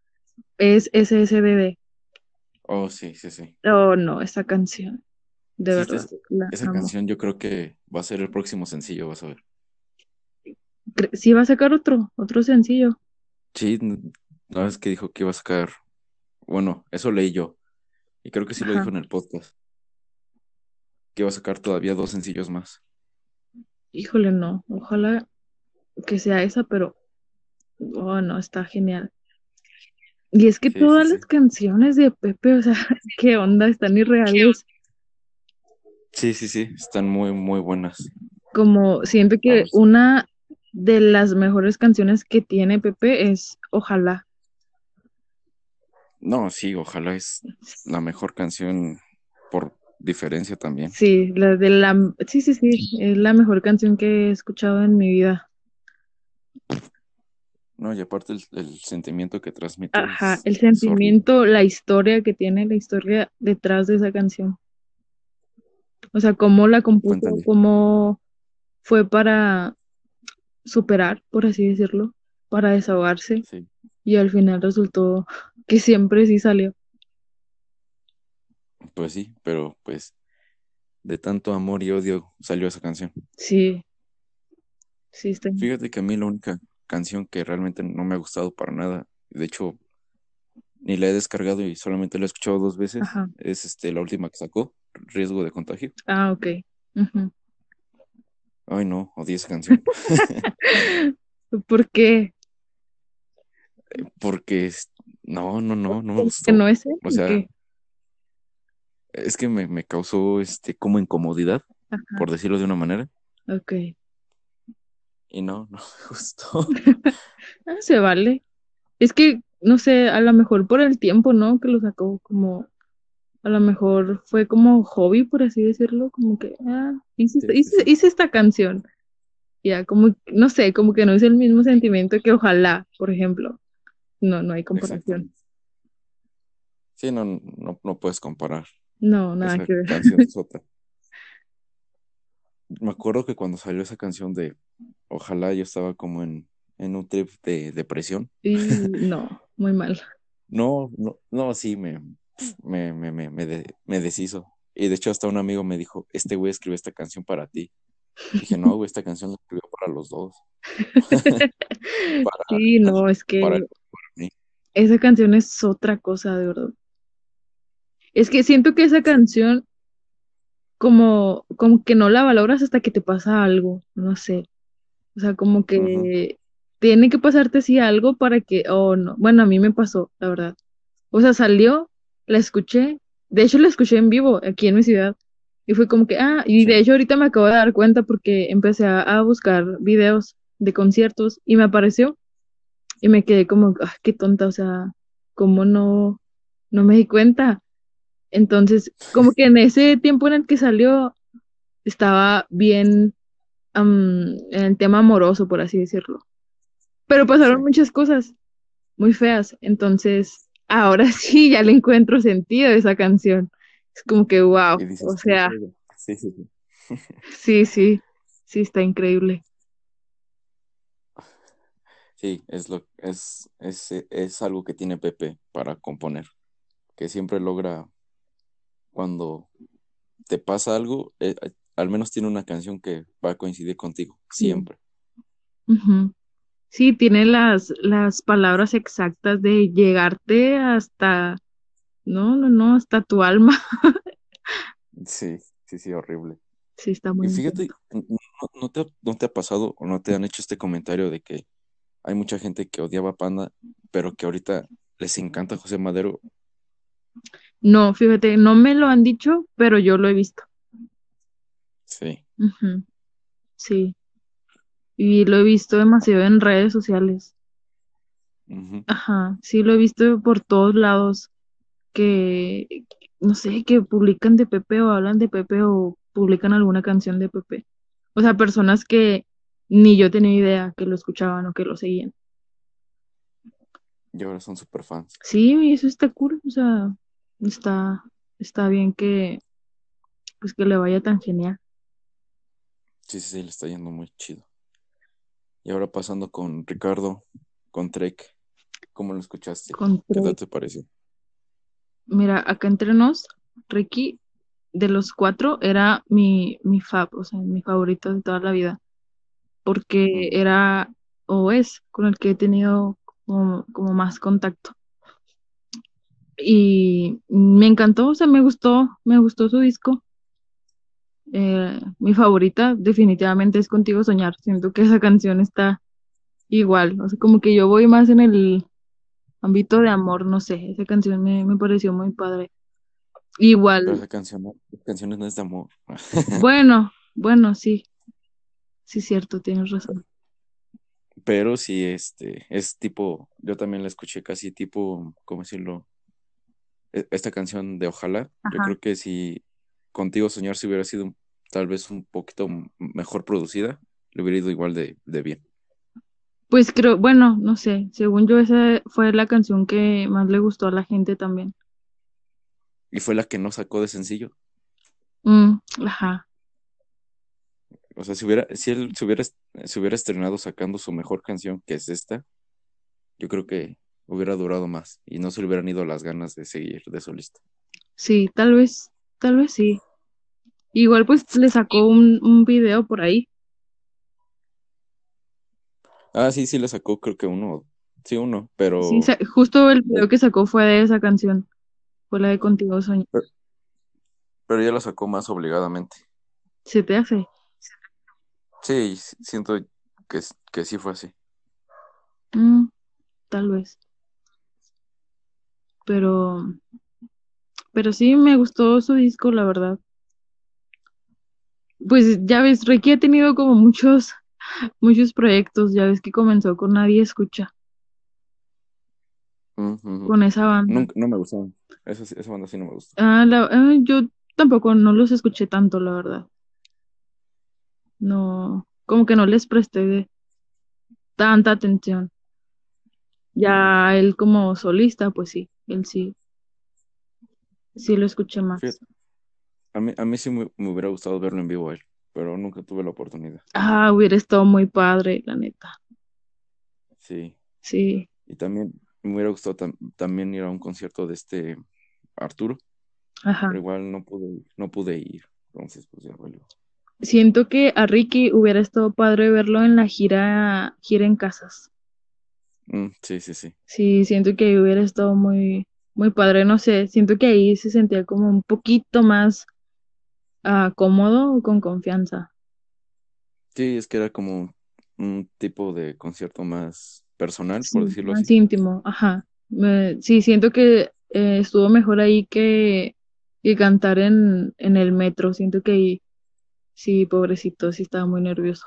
es SSDD. Oh, sí, sí, sí. Oh, no, esa canción, de Sí, verdad, esta- esa amo. canción yo creo que va a ser el próximo sencillo, vas a ver. Sí va a sacar otro, otro sencillo. Sí, n- la vez que dijo que iba a sacar, bueno, eso leí yo, y creo que sí lo Ajá. dijo en el podcast, que iba a sacar todavía dos sencillos más. Híjole, no, ojalá que sea esa, pero, oh, no, está genial. Y es que Sí, todas sí. las canciones de Pepe, o sea, qué onda, están irreales. Sí, sí, sí, están muy, muy buenas. Como siento que Vamos. una de las mejores canciones que tiene Pepe es Ojalá. No, sí, ojalá es la mejor canción diferencia también. Sí, la de la, sí, sí, sí, es la mejor canción que he escuchado en mi vida. No, y aparte el, el sentimiento que transmite. Ajá, el sentimiento, la historia que tiene, la historia detrás de esa canción. O sea, cómo la compuso, Cuéntale. cómo fue para superar, por así decirlo, para desahogarse, Sí, y al final resultó que siempre sí salió. Pues sí, pero pues de tanto amor y odio salió esa canción. Sí, sí, está. Fíjate que a mí la única canción que realmente no me ha gustado para nada, de hecho ni la he descargado y solamente la he escuchado dos veces, Ajá. es este la última que sacó, Riesgo de Contagio. Ah, ok. Ay no, odié esa canción. ¿Por qué? Porque es- no, no, no, no me ¿Que gustó. no es él? ¿O sea, qué? Es que me, me causó este como incomodidad, Ajá, por decirlo de una manera, ok. y no, no me gustó. Ah, se vale. Es que, no sé, a lo mejor por el tiempo, ¿no? Que lo sacó como, a lo mejor fue como hobby, por así decirlo, como que, ah, hice, Sí, sí, hice, sí. hice esta canción. Ya, como, no sé, como que no es el mismo sentimiento que ojalá, por ejemplo. No, no hay comparación. Sí, no, no, no puedes comparar. No, nada Esa que ver. canción es otra. Me acuerdo que cuando salió esa canción de Ojalá yo estaba como en, en un trip de depresión. Y no, muy mal. No, no, no, sí, me, me, me, me, me, de- me deshizo. Y de hecho hasta un amigo me dijo, este güey escribió esta canción para ti. Dije, no, güey, esta canción la escribió para los dos. Para, Sí, no, es que para él, para mí. esa canción es otra cosa, de verdad. Es que siento que esa canción como, como que no la valoras hasta que te pasa algo, no sé. O sea, como que tiene que pasarte así algo para que, oh no, bueno, a mí me pasó, la verdad. O sea, salió, la escuché, de hecho la escuché en vivo aquí en mi ciudad y fue como que, ah, y de hecho ahorita me acabo de dar cuenta porque empecé a, a buscar videos de conciertos y me apareció y me quedé como, ah, qué tonta, o sea, ¿cómo no, no me di cuenta? Entonces, como que en ese tiempo en el que salió, estaba bien en el tema amoroso, por así decirlo. Pero pasaron muchas cosas muy feas. Entonces, ahora sí ya le encuentro sentido a esa canción. Es como que, wow, o sea. Sí, sí, sí. sí, sí, sí, está increíble. Sí, es lo, es, es, es algo que tiene Pepe para componer, que siempre logra cuando te pasa algo, eh, eh, al menos tiene una canción que va a coincidir contigo, siempre. Sí, tiene las, las palabras exactas de llegarte hasta, no, no, no, hasta tu alma. Sí, sí, sí, horrible. Sí, está Y muy fíjate, intenso. ¿no, no te, ha- no te ha pasado o no te han hecho este comentario de que hay mucha gente que odiaba a Panda, pero que ahorita les encanta José Madero? No, fíjate, no me lo han dicho, pero yo lo he visto. Sí, Sí, y lo he visto demasiado en redes sociales. Ajá, sí, lo he visto por todos lados que, no sé, que publican de Pepe o hablan de Pepe o publican alguna canción de Pepe. O sea, personas que ni yo tenía idea que lo escuchaban o que lo seguían. Y ahora son super fans. Sí, y eso está cool, o sea, está, está bien que, pues que le vaya tan genial. Sí, sí, sí, le está yendo muy chido. Y ahora pasando con Ricardo, con Trek, ¿cómo lo escuchaste? Con ¿Qué tal te pareció? Mira, acá entre nos, Ricky, de los cuatro, era mi, mi fab, o sea, mi favorito de toda la vida, porque era o es con el que he tenido como, como más contacto. Y me encantó, o sea, me gustó, me gustó su disco. Eh, mi favorita definitivamente es Contigo Soñar. Siento que esa canción está igual, o sea, como que yo voy más en el ámbito de amor, no sé, esa canción me, me pareció muy padre. Pero Igual, esa canción, no- esa canción no es de amor. bueno, bueno, sí, sí, cierto, tienes razón. pero sí, este, es tipo, yo también la escuché casi tipo, ¿cómo decirlo? E- Esta canción de Ojalá, yo creo que si Contigo Soñar si hubiera sido tal vez un poquito mejor producida, le hubiera ido igual de, de bien. Pues creo, bueno, no sé, según yo esa fue la canción que más le gustó a la gente también. Y fue la que no sacó de sencillo. Mm, ajá, O sea, si hubiera, si él se hubiera, se hubiera estrenado sacando su mejor canción, que es esta, yo creo que hubiera durado más y no se le hubieran ido las ganas de seguir de solista. sí, tal vez, tal vez sí. Igual pues le sacó un, un video por ahí. Ah, sí, sí le sacó, creo que uno, sí, uno, pero, Sí, justo el video que sacó fue de esa canción, fue la de Contigo Soñé. pero, pero ya la sacó más obligadamente. ¿Se te hace? Sí, siento que, que sí fue así. Mm, tal vez. Pero, pero sí me gustó su disco, la verdad. Pues ya ves, Ricky ha tenido como muchos, muchos proyectos, ya ves que comenzó con Nadie Escucha, con esa banda. Nunca, no me gustó. Esa, esa banda sí no me gustó. Ah, la- ah, yo tampoco no los escuché tanto, la verdad. No, como que no les presté tanta atención. Ya él como solista, pues sí, él sí, sí lo escuché más. Fíjate, a mí, a mí sí me, me hubiera gustado verlo en vivo a él, pero nunca tuve la oportunidad. Ah, hubiera estado muy padre, la neta. Sí. Sí, Y también me hubiera gustado tam- también ir a un concierto de este Arturo, ajá. pero igual no pude, no pude ir. Entonces, pues ya valió. Siento que a Ricky hubiera estado padre verlo en la gira, gira en casas. Mm, sí, sí, sí. Sí, siento que ahí hubiera estado muy, muy padre, no sé, siento que ahí se sentía como un poquito más ah, cómodo, con confianza. Sí, es que era como un tipo de concierto más personal, por decirlo más así. íntimo, ajá. Me- sí, siento que eh, estuvo mejor ahí que, que cantar en, en el metro. Siento que ahí, sí, pobrecito, sí estaba muy nervioso.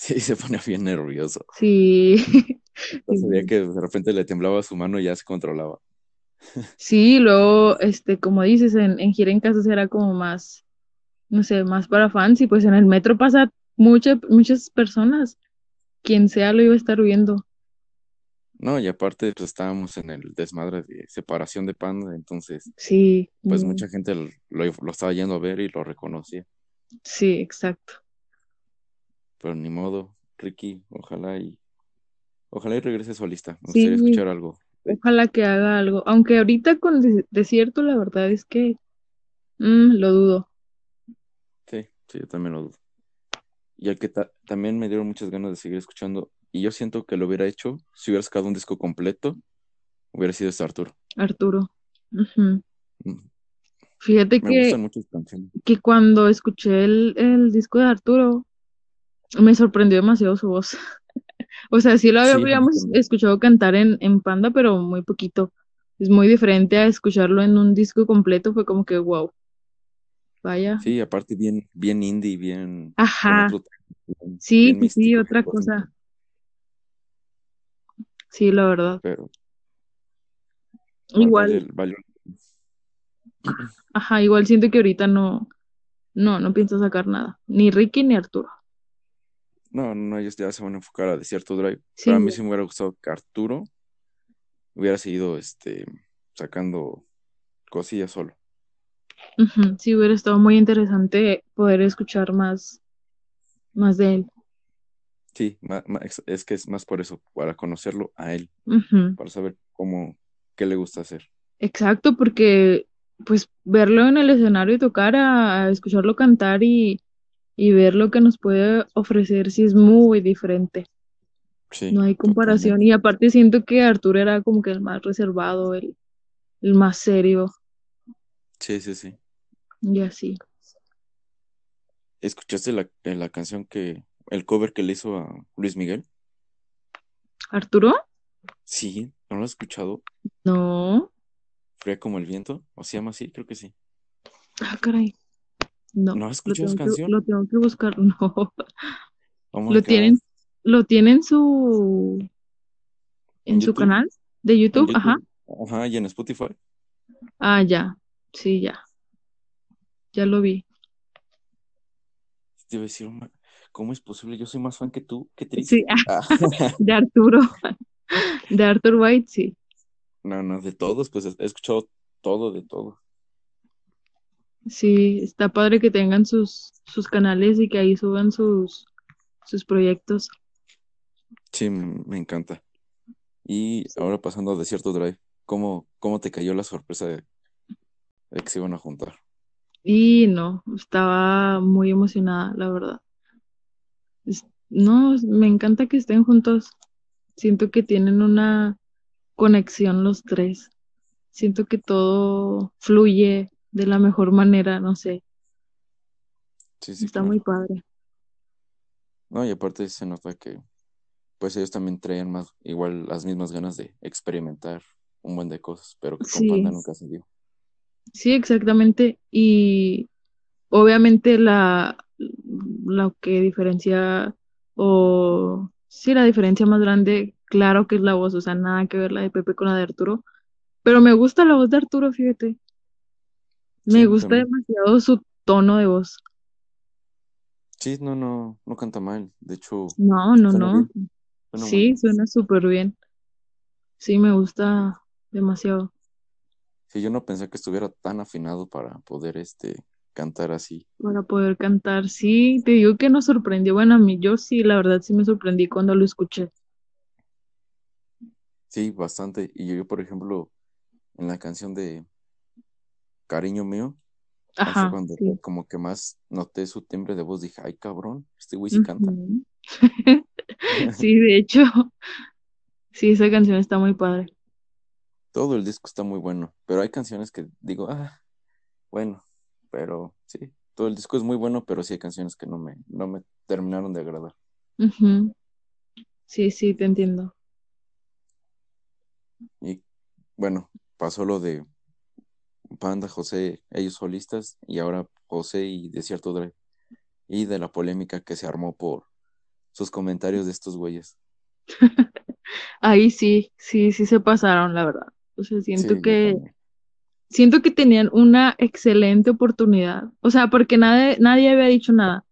Sí, se ponía bien nervioso. Sí, veía sí, que de repente le temblaba su mano y ya se controlaba. sí, luego, este, como dices, en, en gira en casas era como más, no sé, más para fans y pues en el metro pasa muchas, muchas personas. Quien sea lo iba a estar viendo. No, y aparte, pues estábamos en el desmadre de separación de Panda, entonces, Sí, pues mm, mucha gente lo, lo, lo estaba yendo a ver y lo reconocía. sí, exacto. Pero ni modo, Ricky, ojalá y ojalá y regrese solista. Me gustaría Sí, escuchar algo. ojalá que haga algo. Aunque ahorita con des- desierto, la verdad es que mm, lo dudo. Sí, sí, yo también lo dudo. Y el que ta- también me dieron muchas ganas de seguir escuchando, y yo siento que lo hubiera hecho si hubiera sacado un disco completo, hubiera sido este Arturo. Arturo. Mm, Fíjate Me que, que cuando escuché el, el disco de Arturo, me sorprendió demasiado su voz. O sea, sí lo Sí, habíamos escuchado cantar en, en Panda, pero muy poquito. Es muy diferente a escucharlo en un disco completo. Fue como que, wow, vaya. Sí, aparte bien, bien indie, bien Ajá, otro bien, sí, bien sí, sí, místico otra 100%. cosa. Sí, la verdad. Pero Igual, vale- ajá, igual siento que ahorita no, no, no pienso sacar nada. Ni Ricky ni Arturo. No, no, ellos ya se van a enfocar a Desierto Drive. Sí, Pero a mí sí me hubiera gustado que Arturo hubiera seguido este, sacando cosillas solo. sí hubiera estado muy interesante poder escuchar más, más de él. Sí, es, que es más por eso, para conocerlo a él, para saber cómo, qué le gusta hacer. Exacto, porque pues verlo en el escenario y tocar a, a escucharlo cantar y, y ver lo que nos puede ofrecer sí es muy diferente. Sí, No hay comparación. totalmente. Y aparte siento que Arturo era como que el más reservado, el, el más serio Sí, sí, sí. y así. ¿Escuchaste la, la canción que, el cover que le hizo a Luis Miguel? ¿Arturo? Sí, ¿no lo has escuchado? No. Fría como el viento, o se llama así, creo que sí. Ah, caray. No. ¿No escuchado que, lo tengo que buscar. No. Oh Lo tienen, lo tiene en su en ¿En su canal de YouTube, ajá. Ajá, y en Spotify. Ah, ya. Sí, ya. Ya lo vi. Te iba a decir, "Ma- ¿cómo es posible? Yo soy más fan que tú. Qué Sí, triste. ah, Ah, de Arturo. De Arthur White, sí. no, no, de todos, pues he escuchado todo de todo. Sí, está padre que tengan sus, sus canales y que ahí suban sus, sus proyectos. Sí, me encanta. Y ahora pasando a Desierto Drive, ¿cómo, cómo te cayó la sorpresa de, de que se iban a juntar? Y no, estaba muy emocionada, la verdad. Es- no, me encanta que estén juntos. Siento que tienen una conexión los tres. Siento que todo fluye de la mejor manera, no sé. Sí, sí, Está muy padre. No, y aparte se nota que pues ellos también traían más, igual las mismas ganas de experimentar un buen de cosas, pero que con Panda Sí, nunca se dio. sí, exactamente. Y obviamente la lo que diferencia o sí la diferencia más grande, claro que es la voz, o sea, nada que ver la de Pepe con la de Arturo, pero me gusta la voz de Arturo, fíjate. Me gusta demasiado su tono de voz. Sí, no, no, no canta mal. De hecho, No, no, no. suena Sí, suena súper bien. Sí, me gusta demasiado. Sí, yo no pensé que estuviera tan afinado para poder este cantar así. Para poder cantar, sí, te digo que nos sorprendió. Bueno, a mí yo sí, la verdad sí me sorprendí cuando lo escuché. Sí, bastante. Y yo, por ejemplo, en la canción de Cariño Mío, Ajá, cuando sí. como que más noté su timbre de voz. Dije, ay, cabrón, este güey sí canta. Sí, de hecho, sí, esa canción está muy padre. Todo el disco está muy bueno, pero hay canciones que digo, ah, bueno, pero sí, todo el disco es muy bueno, pero sí hay canciones que no me, no me terminaron de agradar. Sí, sí, te entiendo. Y bueno, pasó lo de Panda, José, ellos solistas, y ahora José y Desierto Drive. Y de la polémica que se armó por sus comentarios de estos güeyes. Ahí sí, sí, sí se pasaron, la verdad. O sea, siento que, siento que tenían una excelente oportunidad. O sea, porque nadie, nadie había dicho nada.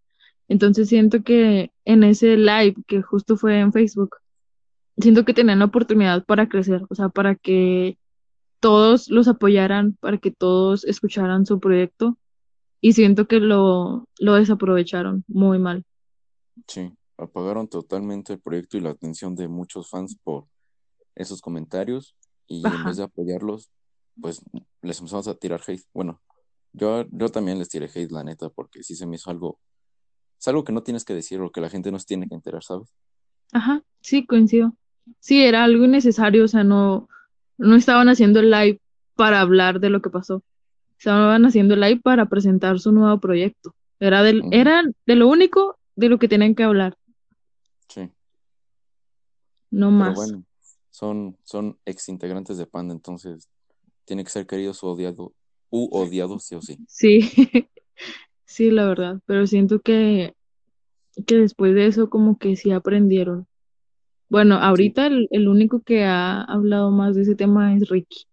Entonces siento que en ese live que justo fue en Facebook, siento que tenían la oportunidad para crecer, o sea, para que todos los apoyaran, para que todos escucharan su proyecto y siento que lo, lo desaprovecharon muy mal. Sí, apagaron totalmente el proyecto y la atención de muchos fans por esos comentarios y en Ajá, vez de apoyarlos, pues les empezamos a tirar hate. Bueno, yo, yo también les tiré hate, la neta, porque sí se me hizo algo, es algo que no tienes que decir o que la gente no se tiene que enterar, ¿sabes? ajá, sí, coincido. Sí, era algo innecesario, o sea, no, no estaban haciendo el live para hablar de lo que pasó. Estaban haciendo el live para presentar su nuevo proyecto. Era del, era de lo único de lo que tenían que hablar, sí, no pero más. bueno, son, son ex integrantes de Panda, entonces tiene que ser queridos o odiado, u odiados sí o sí. Sí, sí, la verdad, pero siento que, que después de eso como que sí aprendieron. Bueno, ahorita el, el único que ha hablado más de ese tema es Ricky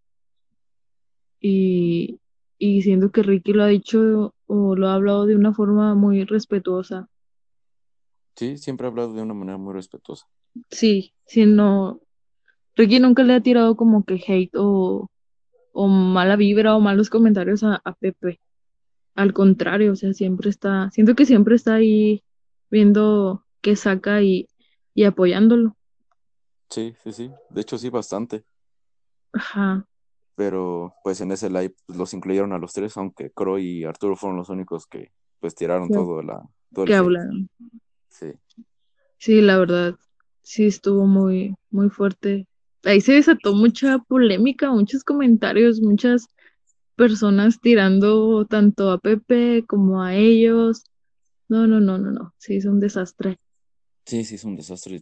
y, y siento que Ricky lo ha dicho o lo ha hablado de una forma muy respetuosa. sí, siempre ha hablado de una manera muy respetuosa. Sí, sí, no, Ricky nunca le ha tirado como que hate o, o mala vibra o malos comentarios a, a Pepe. Al contrario, o sea, siempre está, siento que siempre está ahí viendo qué saca y, y apoyándolo. Sí, sí, sí, de hecho sí, bastante. Ajá, pero pues en ese live pues, los incluyeron a los tres, aunque Croy y Arturo fueron los únicos que pues tiraron que, todo, la, todo que hablaron. Sí, Sí, la verdad, sí estuvo muy, muy fuerte. Ahí se desató mucha polémica, muchos comentarios, muchas personas tirando tanto a Pepe como a ellos. No, no, no, no, no. Sí, es un desastre. sí, sí, es un desastre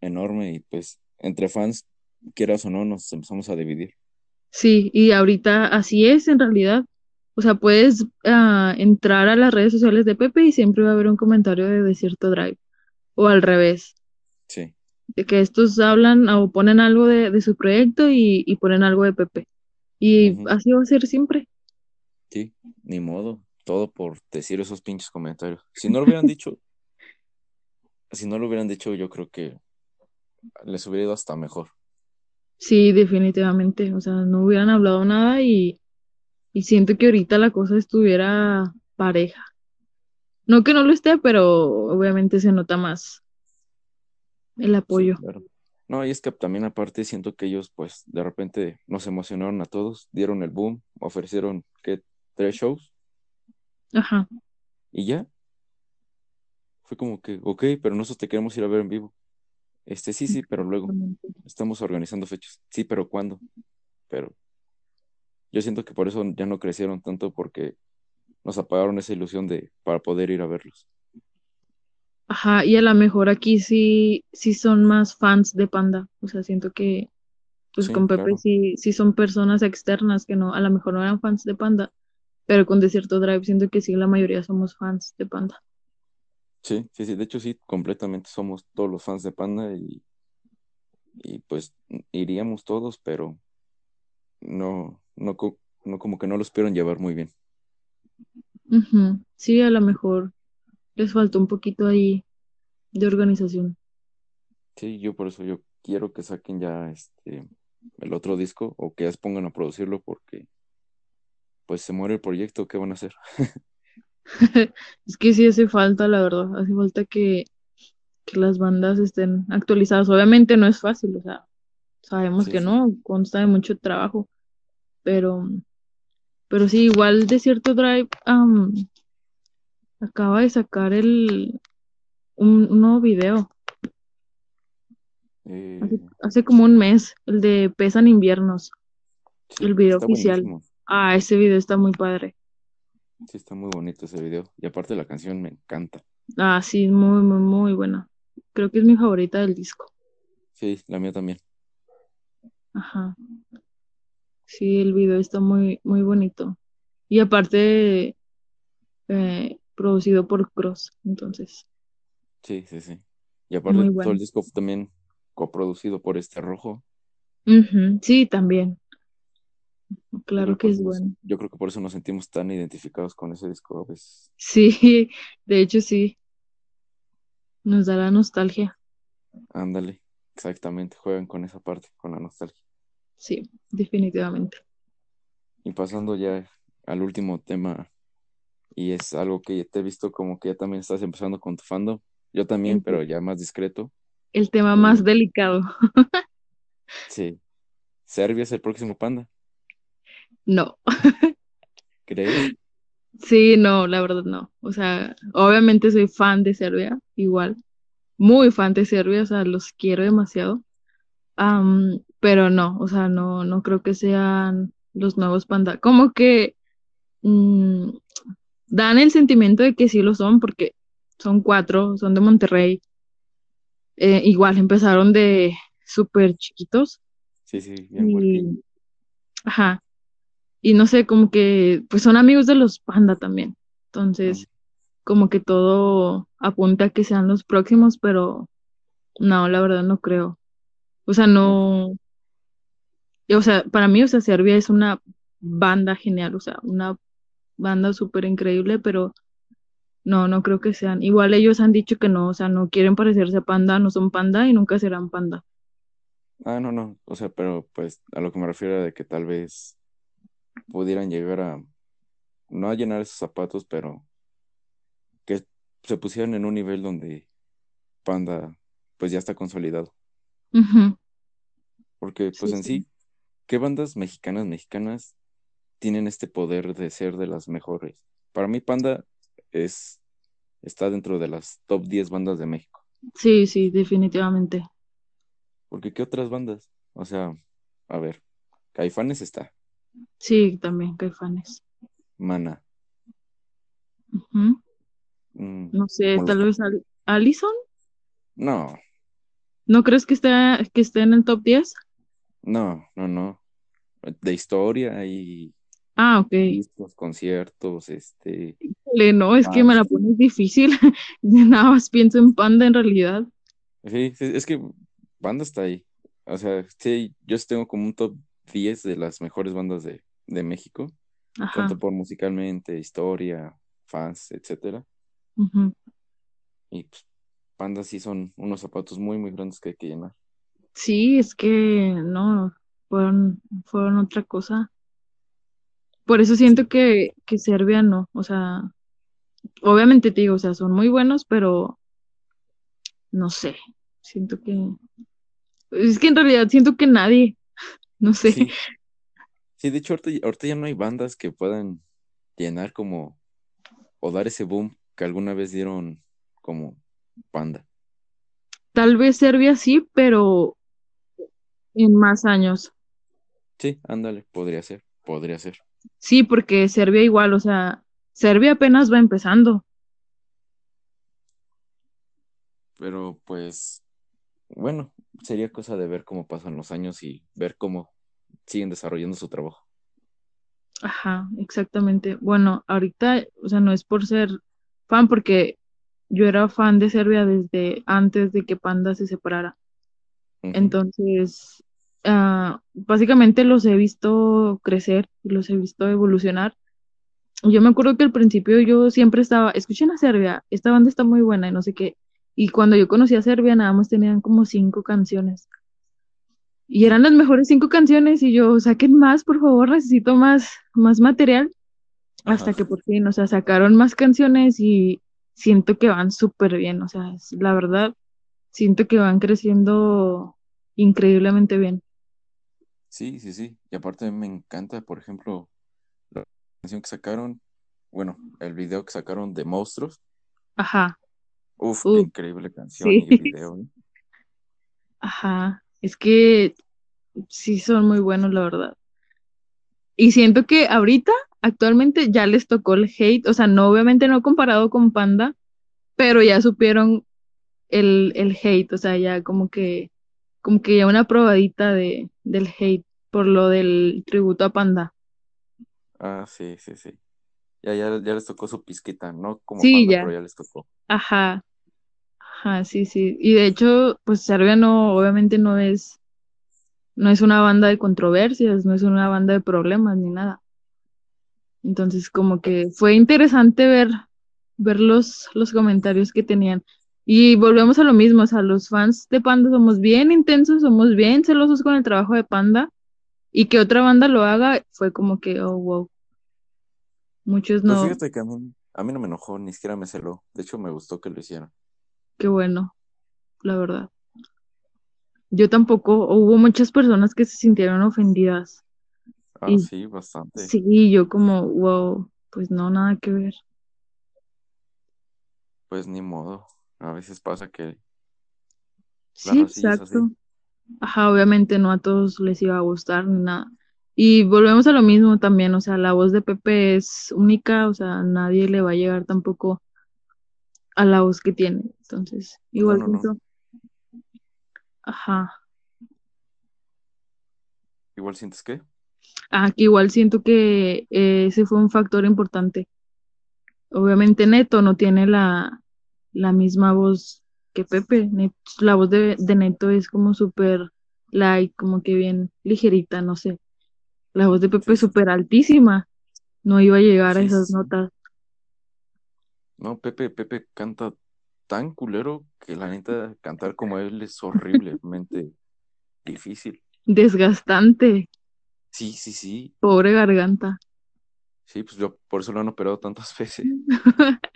enorme y pues entre fans, quieras o no, nos empezamos a dividir. Sí, y ahorita así es en realidad. O sea, puedes ah, entrar a las redes sociales de Pepe y siempre va a haber un comentario de Desierto Drive. O al revés. de que estos hablan o ponen algo de, de su proyecto y, y ponen algo de Pepe. Y así va a ser siempre. Sí, ni modo. Todo por decir esos pinches comentarios. Si no lo hubieran dicho, si no lo hubieran dicho, yo creo que les hubiera ido hasta mejor. Sí, definitivamente. O sea, no hubieran hablado nada y, y siento que ahorita la cosa estuviera pareja. No que no lo esté, pero obviamente se nota más el Sí, apoyo. claro. No, y es que también aparte siento que ellos pues de repente nos emocionaron a todos, dieron el boom, ofrecieron que tres shows Ajá. y ya. Fue como que, ok, pero nosotros te queremos ir a ver en vivo. Este, sí, sí, pero luego estamos organizando fechas. Sí, pero ¿cuándo? Pero yo siento que por eso ya no crecieron tanto porque nos apagaron esa ilusión de para poder ir a verlos. Ajá, y a lo mejor aquí sí, sí son más fans de Panda. O sea, siento que pues Sí, con Pepe claro. sí, sí son personas externas que no, a lo mejor no eran fans de Panda, pero con Desierto Drive siento que sí, la mayoría somos fans de Panda. Sí, sí, sí. De hecho, sí, completamente somos todos los fans de Panda y, y pues iríamos todos, pero no, no, no como que no los pudieron llevar muy bien. Sí, a lo mejor les faltó un poquito ahí de organización. Sí, yo por eso yo quiero que saquen ya este el otro disco o que ya se pongan a producirlo porque pues se muere el proyecto, ¿qué van a hacer? Es que sí hace falta, la verdad, hace falta que, que las bandas estén actualizadas. Obviamente no es fácil, o sea, sabemos Sí, que sí. no, consta de mucho trabajo, pero, pero sí, igual Desierto Drive am, acaba de sacar el, un, un nuevo video, hace, Eh, hace como un mes, el de Pesan Inviernos, sí, el video oficial. buenísimo. Ah, ese video está muy padre. Sí, está muy bonito ese video. Y aparte la canción me encanta. Ah, sí, muy, muy, muy buena. Creo que es mi favorita del disco. Sí, la mía también. Ajá. Sí, el video está muy, muy bonito. Y aparte, eh, producido por Cross, entonces, Sí, sí, sí. Y aparte todo el disco también coproducido por este rojo. Ujú, Sí, también. Claro que es nos, bueno. yo creo que por eso nos sentimos tan identificados con ese disco. Pues, Sí, de hecho sí, nos da la nostalgia. ándale, exactamente, juegan con esa parte, con la nostalgia. Sí, definitivamente. Y pasando ya al último tema, y es algo que te he visto como que ya también estás empezando con tu fandom. Yo también, pero ya más discreto. el tema más delicado. sí, Serbia es el próximo panda, No, ¿crees? sí, no, la verdad no. O sea, obviamente soy fan de Serbia, igual, muy fan de Serbia, o sea, los quiero demasiado. Pero no, o sea, no, no creo que sean los nuevos Panda. Como que mm, dan el sentimiento de que sí lo son, porque son cuatro, son de Monterrey. Eh, igual empezaron de súper chiquitos Sí, sí, bien y, ajá, y no sé, como que, pues son amigos de los Panda también. Entonces, como que todo apunta a que sean los próximos, pero no, la verdad no creo. O sea, no, O sea, para mí, o sea, Serbia es una banda genial, o sea, una banda súper increíble, pero no, no creo que sean. Igual ellos han dicho que no, o sea, no quieren parecerse a Panda, no son Panda y nunca serán Panda. ah, no, no, o sea, pero pues a lo que me refiero de que tal vez pudieran llegar a, no a llenar esos zapatos, pero que se pusieran en un nivel donde Panda pues ya está consolidado. Porque pues Sí, en sí. sí, ¿qué bandas mexicanas, mexicanas tienen este poder de ser de las mejores? Para mí Panda es, está dentro de las top 10 bandas de México. Sí, sí, definitivamente. Porque ¿qué otras bandas? O sea, a ver, Caifanes está, Sí, también Caifanes. Mana, Ujú. mm, No sé, los... tal vez Al- Allison. No, ¿No crees que esté, que esté en el top 10? no, no, no. De historia y Ah, ok. discos, conciertos, este, Le, no, es que me la pones difícil. Nada más pienso en Panda en realidad. Sí, es que banda está ahí. O sea, sí, yo tengo como un top 10 de las mejores bandas de, de México, Ajá. tanto por musicalmente, historia, fans, etcétera. Y pues, Panda sí son unos zapatos muy, muy grandes que hay que llenar. Sí, es que no, fueron, fueron otra cosa. Por eso siento que, que Serbia no, o sea, obviamente te digo, o sea, son muy buenos, pero no sé, siento que, es que en realidad siento que nadie, no sé, Sí, sí, de hecho, ahorita, ahorita ya no hay bandas que puedan llenar como, o dar ese boom que alguna vez dieron como Panda. tal vez Serbia sí, pero en más años. Sí, ándale, podría ser, podría ser. Sí, porque Serbia igual, o sea, Serbia apenas va empezando. Pero pues, bueno, sería cosa de ver cómo pasan los años y ver cómo siguen desarrollando su trabajo. Ajá, exactamente. Bueno, ahorita, o sea, no es por ser fan, porque yo era fan de Serbia desde antes de que Panda se separara. Entonces, ah, básicamente los he visto crecer y los he visto evolucionar. Yo me acuerdo que al principio yo siempre estaba, escuchen a Serbia, esta banda está muy buena y no sé qué. Y cuando yo conocí a Serbia, nada más tenían como cinco canciones. Y eran las mejores cinco canciones y yo, saquen más, por favor, necesito más, más material. Hasta que por fin, o sea, sacaron más canciones y siento que van súper bien. O sea, la verdad, siento que van creciendo increíblemente bien. Sí, sí, sí. Y aparte me encanta, por ejemplo, la canción que sacaron, bueno, el video que sacaron de Monstruos. Ajá, Uf, qué uh, increíble canción y video. ¿eh? ajá. Es que sí son muy buenos, la verdad. Y siento que ahorita, actualmente, ya les tocó el hate. O sea, no, obviamente no comparado con Panda, pero ya supieron el, el hate. O sea, ya como que, como que ya una probadita de, del hate por lo del tributo a Panda. Ah, sí, sí, sí. Ya, ya, ya les tocó su pizquita, no como Sí, Panda, ya. pero ya les tocó. Ajá, ajá, sí, sí. Y de hecho, pues Serbia no, obviamente no es, no es una banda de controversias, no es una banda de problemas ni nada. Entonces, como que fue interesante ver, ver los, los comentarios que tenían. Y volvemos a lo mismo, o sea, los fans de Panda somos bien intensos, somos bien celosos con el trabajo de Panda, y que otra banda lo haga fue como que, oh, wow. Muchos Pues no, fíjate que a mí, a mí no me enojó, ni siquiera me celó. De hecho, me gustó que lo hicieran. Qué bueno, la verdad. Yo tampoco, hubo muchas personas que se sintieron ofendidas. Ah, Y sí, bastante. sí, yo como, wow, pues no, nada que ver. Pues ni modo. A veces pasa que Sí, exacto. Ajá, obviamente no a todos les iba a gustar ni nada. Y volvemos a lo mismo también, o sea, la voz de Pepe es única, o sea, nadie le va a llegar tampoco a la voz que tiene. Entonces, igual no, no. siento, ajá, Igual sientes que. ah, que igual siento que eh, ese fue un factor importante. Obviamente Neto no tiene la, la misma voz que Pepe. La voz de, de Neto es como súper light, como que bien ligerita, no sé. La voz de Pepe es súper altísima. No iba a llegar a esas sí. notas. No, Pepe, Pepe canta tan culero que la neta cantar como él es horriblemente difícil. Desgastante. Sí, sí, sí. Pobre garganta. Sí, pues yo por eso lo han operado tantas veces.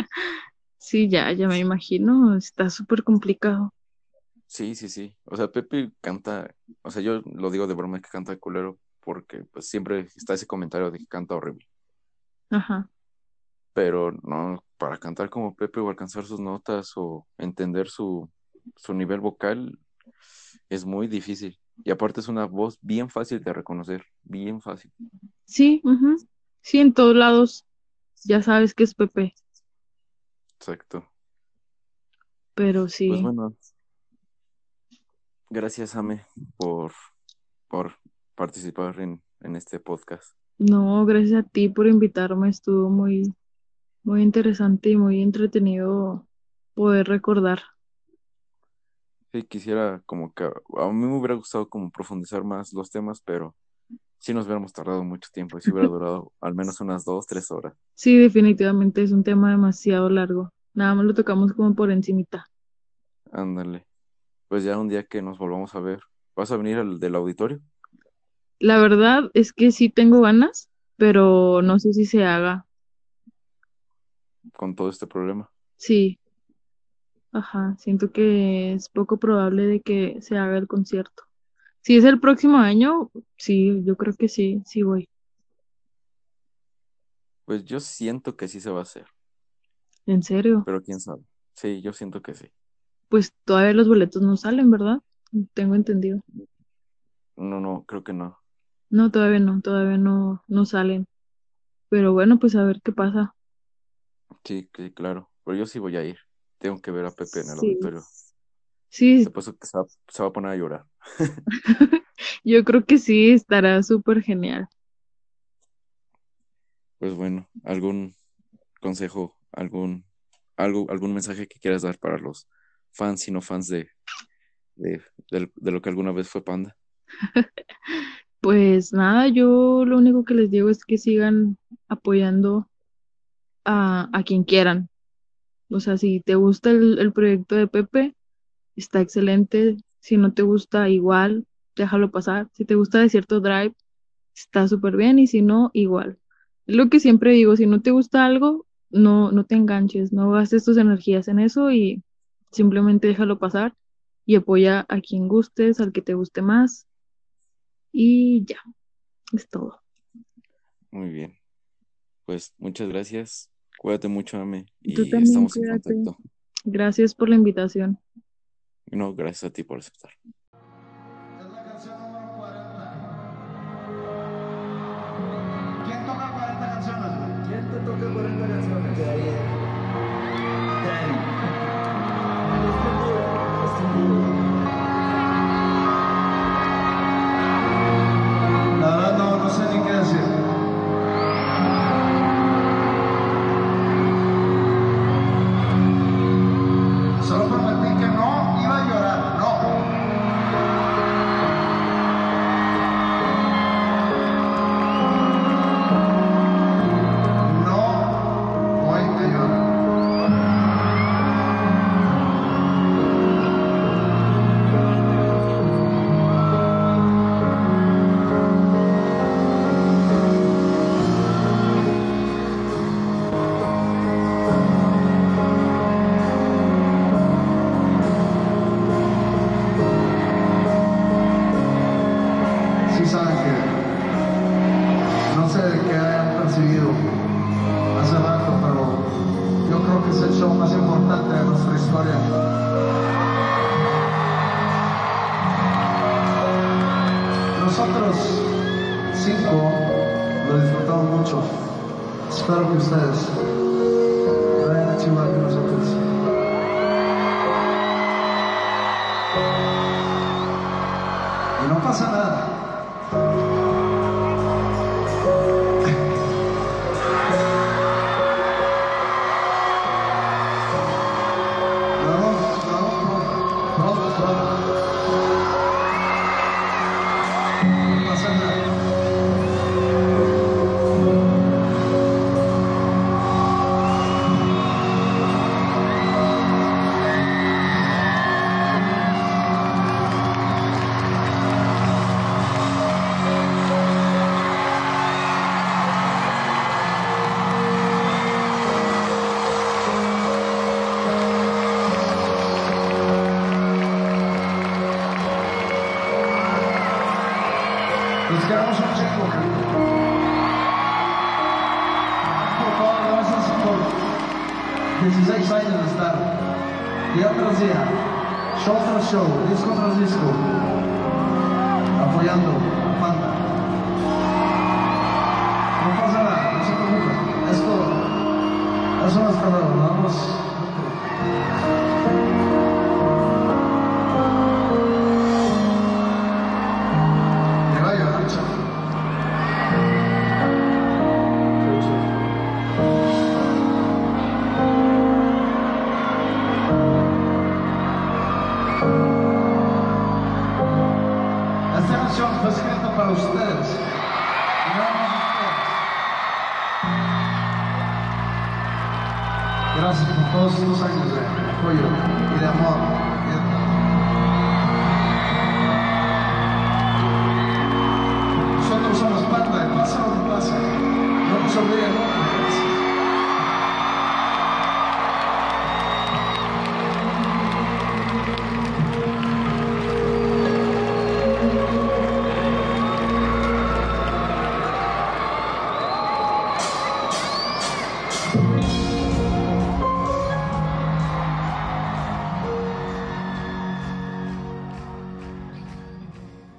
Sí, ya, ya me imagino. Está súper complicado. Sí, sí, sí. O sea, Pepe canta, o sea, yo lo digo de broma que canta culero porque pues siempre está ese comentario de que canta horrible. Ajá. Pero no, para cantar como Pepe o alcanzar sus notas o entender su, su nivel vocal es muy difícil. Y aparte es una voz bien fácil de reconocer, bien fácil. Sí. Sí, en todos lados. Ya sabes que es Pepe. Exacto. Pero Pues sí. bueno, gracias, Ame, por, por participar en, en este podcast. No, gracias a ti por invitarme. Estuvo muy, muy interesante y muy entretenido poder recordar. Sí, quisiera como que a mí me hubiera gustado como profundizar más los temas, pero sí nos hubiéramos tardado mucho tiempo y sí hubiera durado al menos unas dos, tres horas. Sí, definitivamente es un tema demasiado largo. Nada más lo tocamos como por encimita. Ándale. Pues ya un día que nos volvamos a ver, ¿vas a venir al del auditorio La verdad es que sí tengo ganas, pero no sé si se haga. Con todo este problema? Sí, ajá, siento que es poco probable de que se haga el concierto. Si es el próximo año, sí, yo creo que sí, sí voy. Pues yo siento que sí se va a hacer, En serio, pero quién sabe. Sí, yo siento que sí. pues todavía los boletos no salen, ¿verdad? Tengo entendido. No, no, creo que no. No, todavía no, todavía no, no salen. Pero bueno, pues a ver qué pasa. Sí, sí, claro. Pero yo sí voy a ir. Tengo que ver a Pepe en el Sí, auditorio. sí, Se puso que se va, se va a poner a llorar. yo creo que sí, estará súper genial. Pues bueno, ¿algún consejo, algún, algo, algún mensaje que quieras dar para los fans y no fans de, de, del- de lo que alguna vez fue Panda? Pues nada, yo lo único que les digo es que sigan apoyando a, a quien quieran. O sea, si te gusta el, el proyecto de Pepe, está excelente. Si no te gusta, igual, déjalo pasar. Si te gusta de cierto drive, está súper bien. Y si no, igual. Lo que siempre digo, si no te gusta algo, no, no te enganches, no gastes tus energías en eso y simplemente déjalo pasar y apoya a quien gustes, al que te guste más. Y ya, es todo. Muy bien. Pues muchas gracias. Cuídate mucho, Ame, Tú y también, estamos en contacto. Gracias por la invitación. No, gracias a ti por aceptar.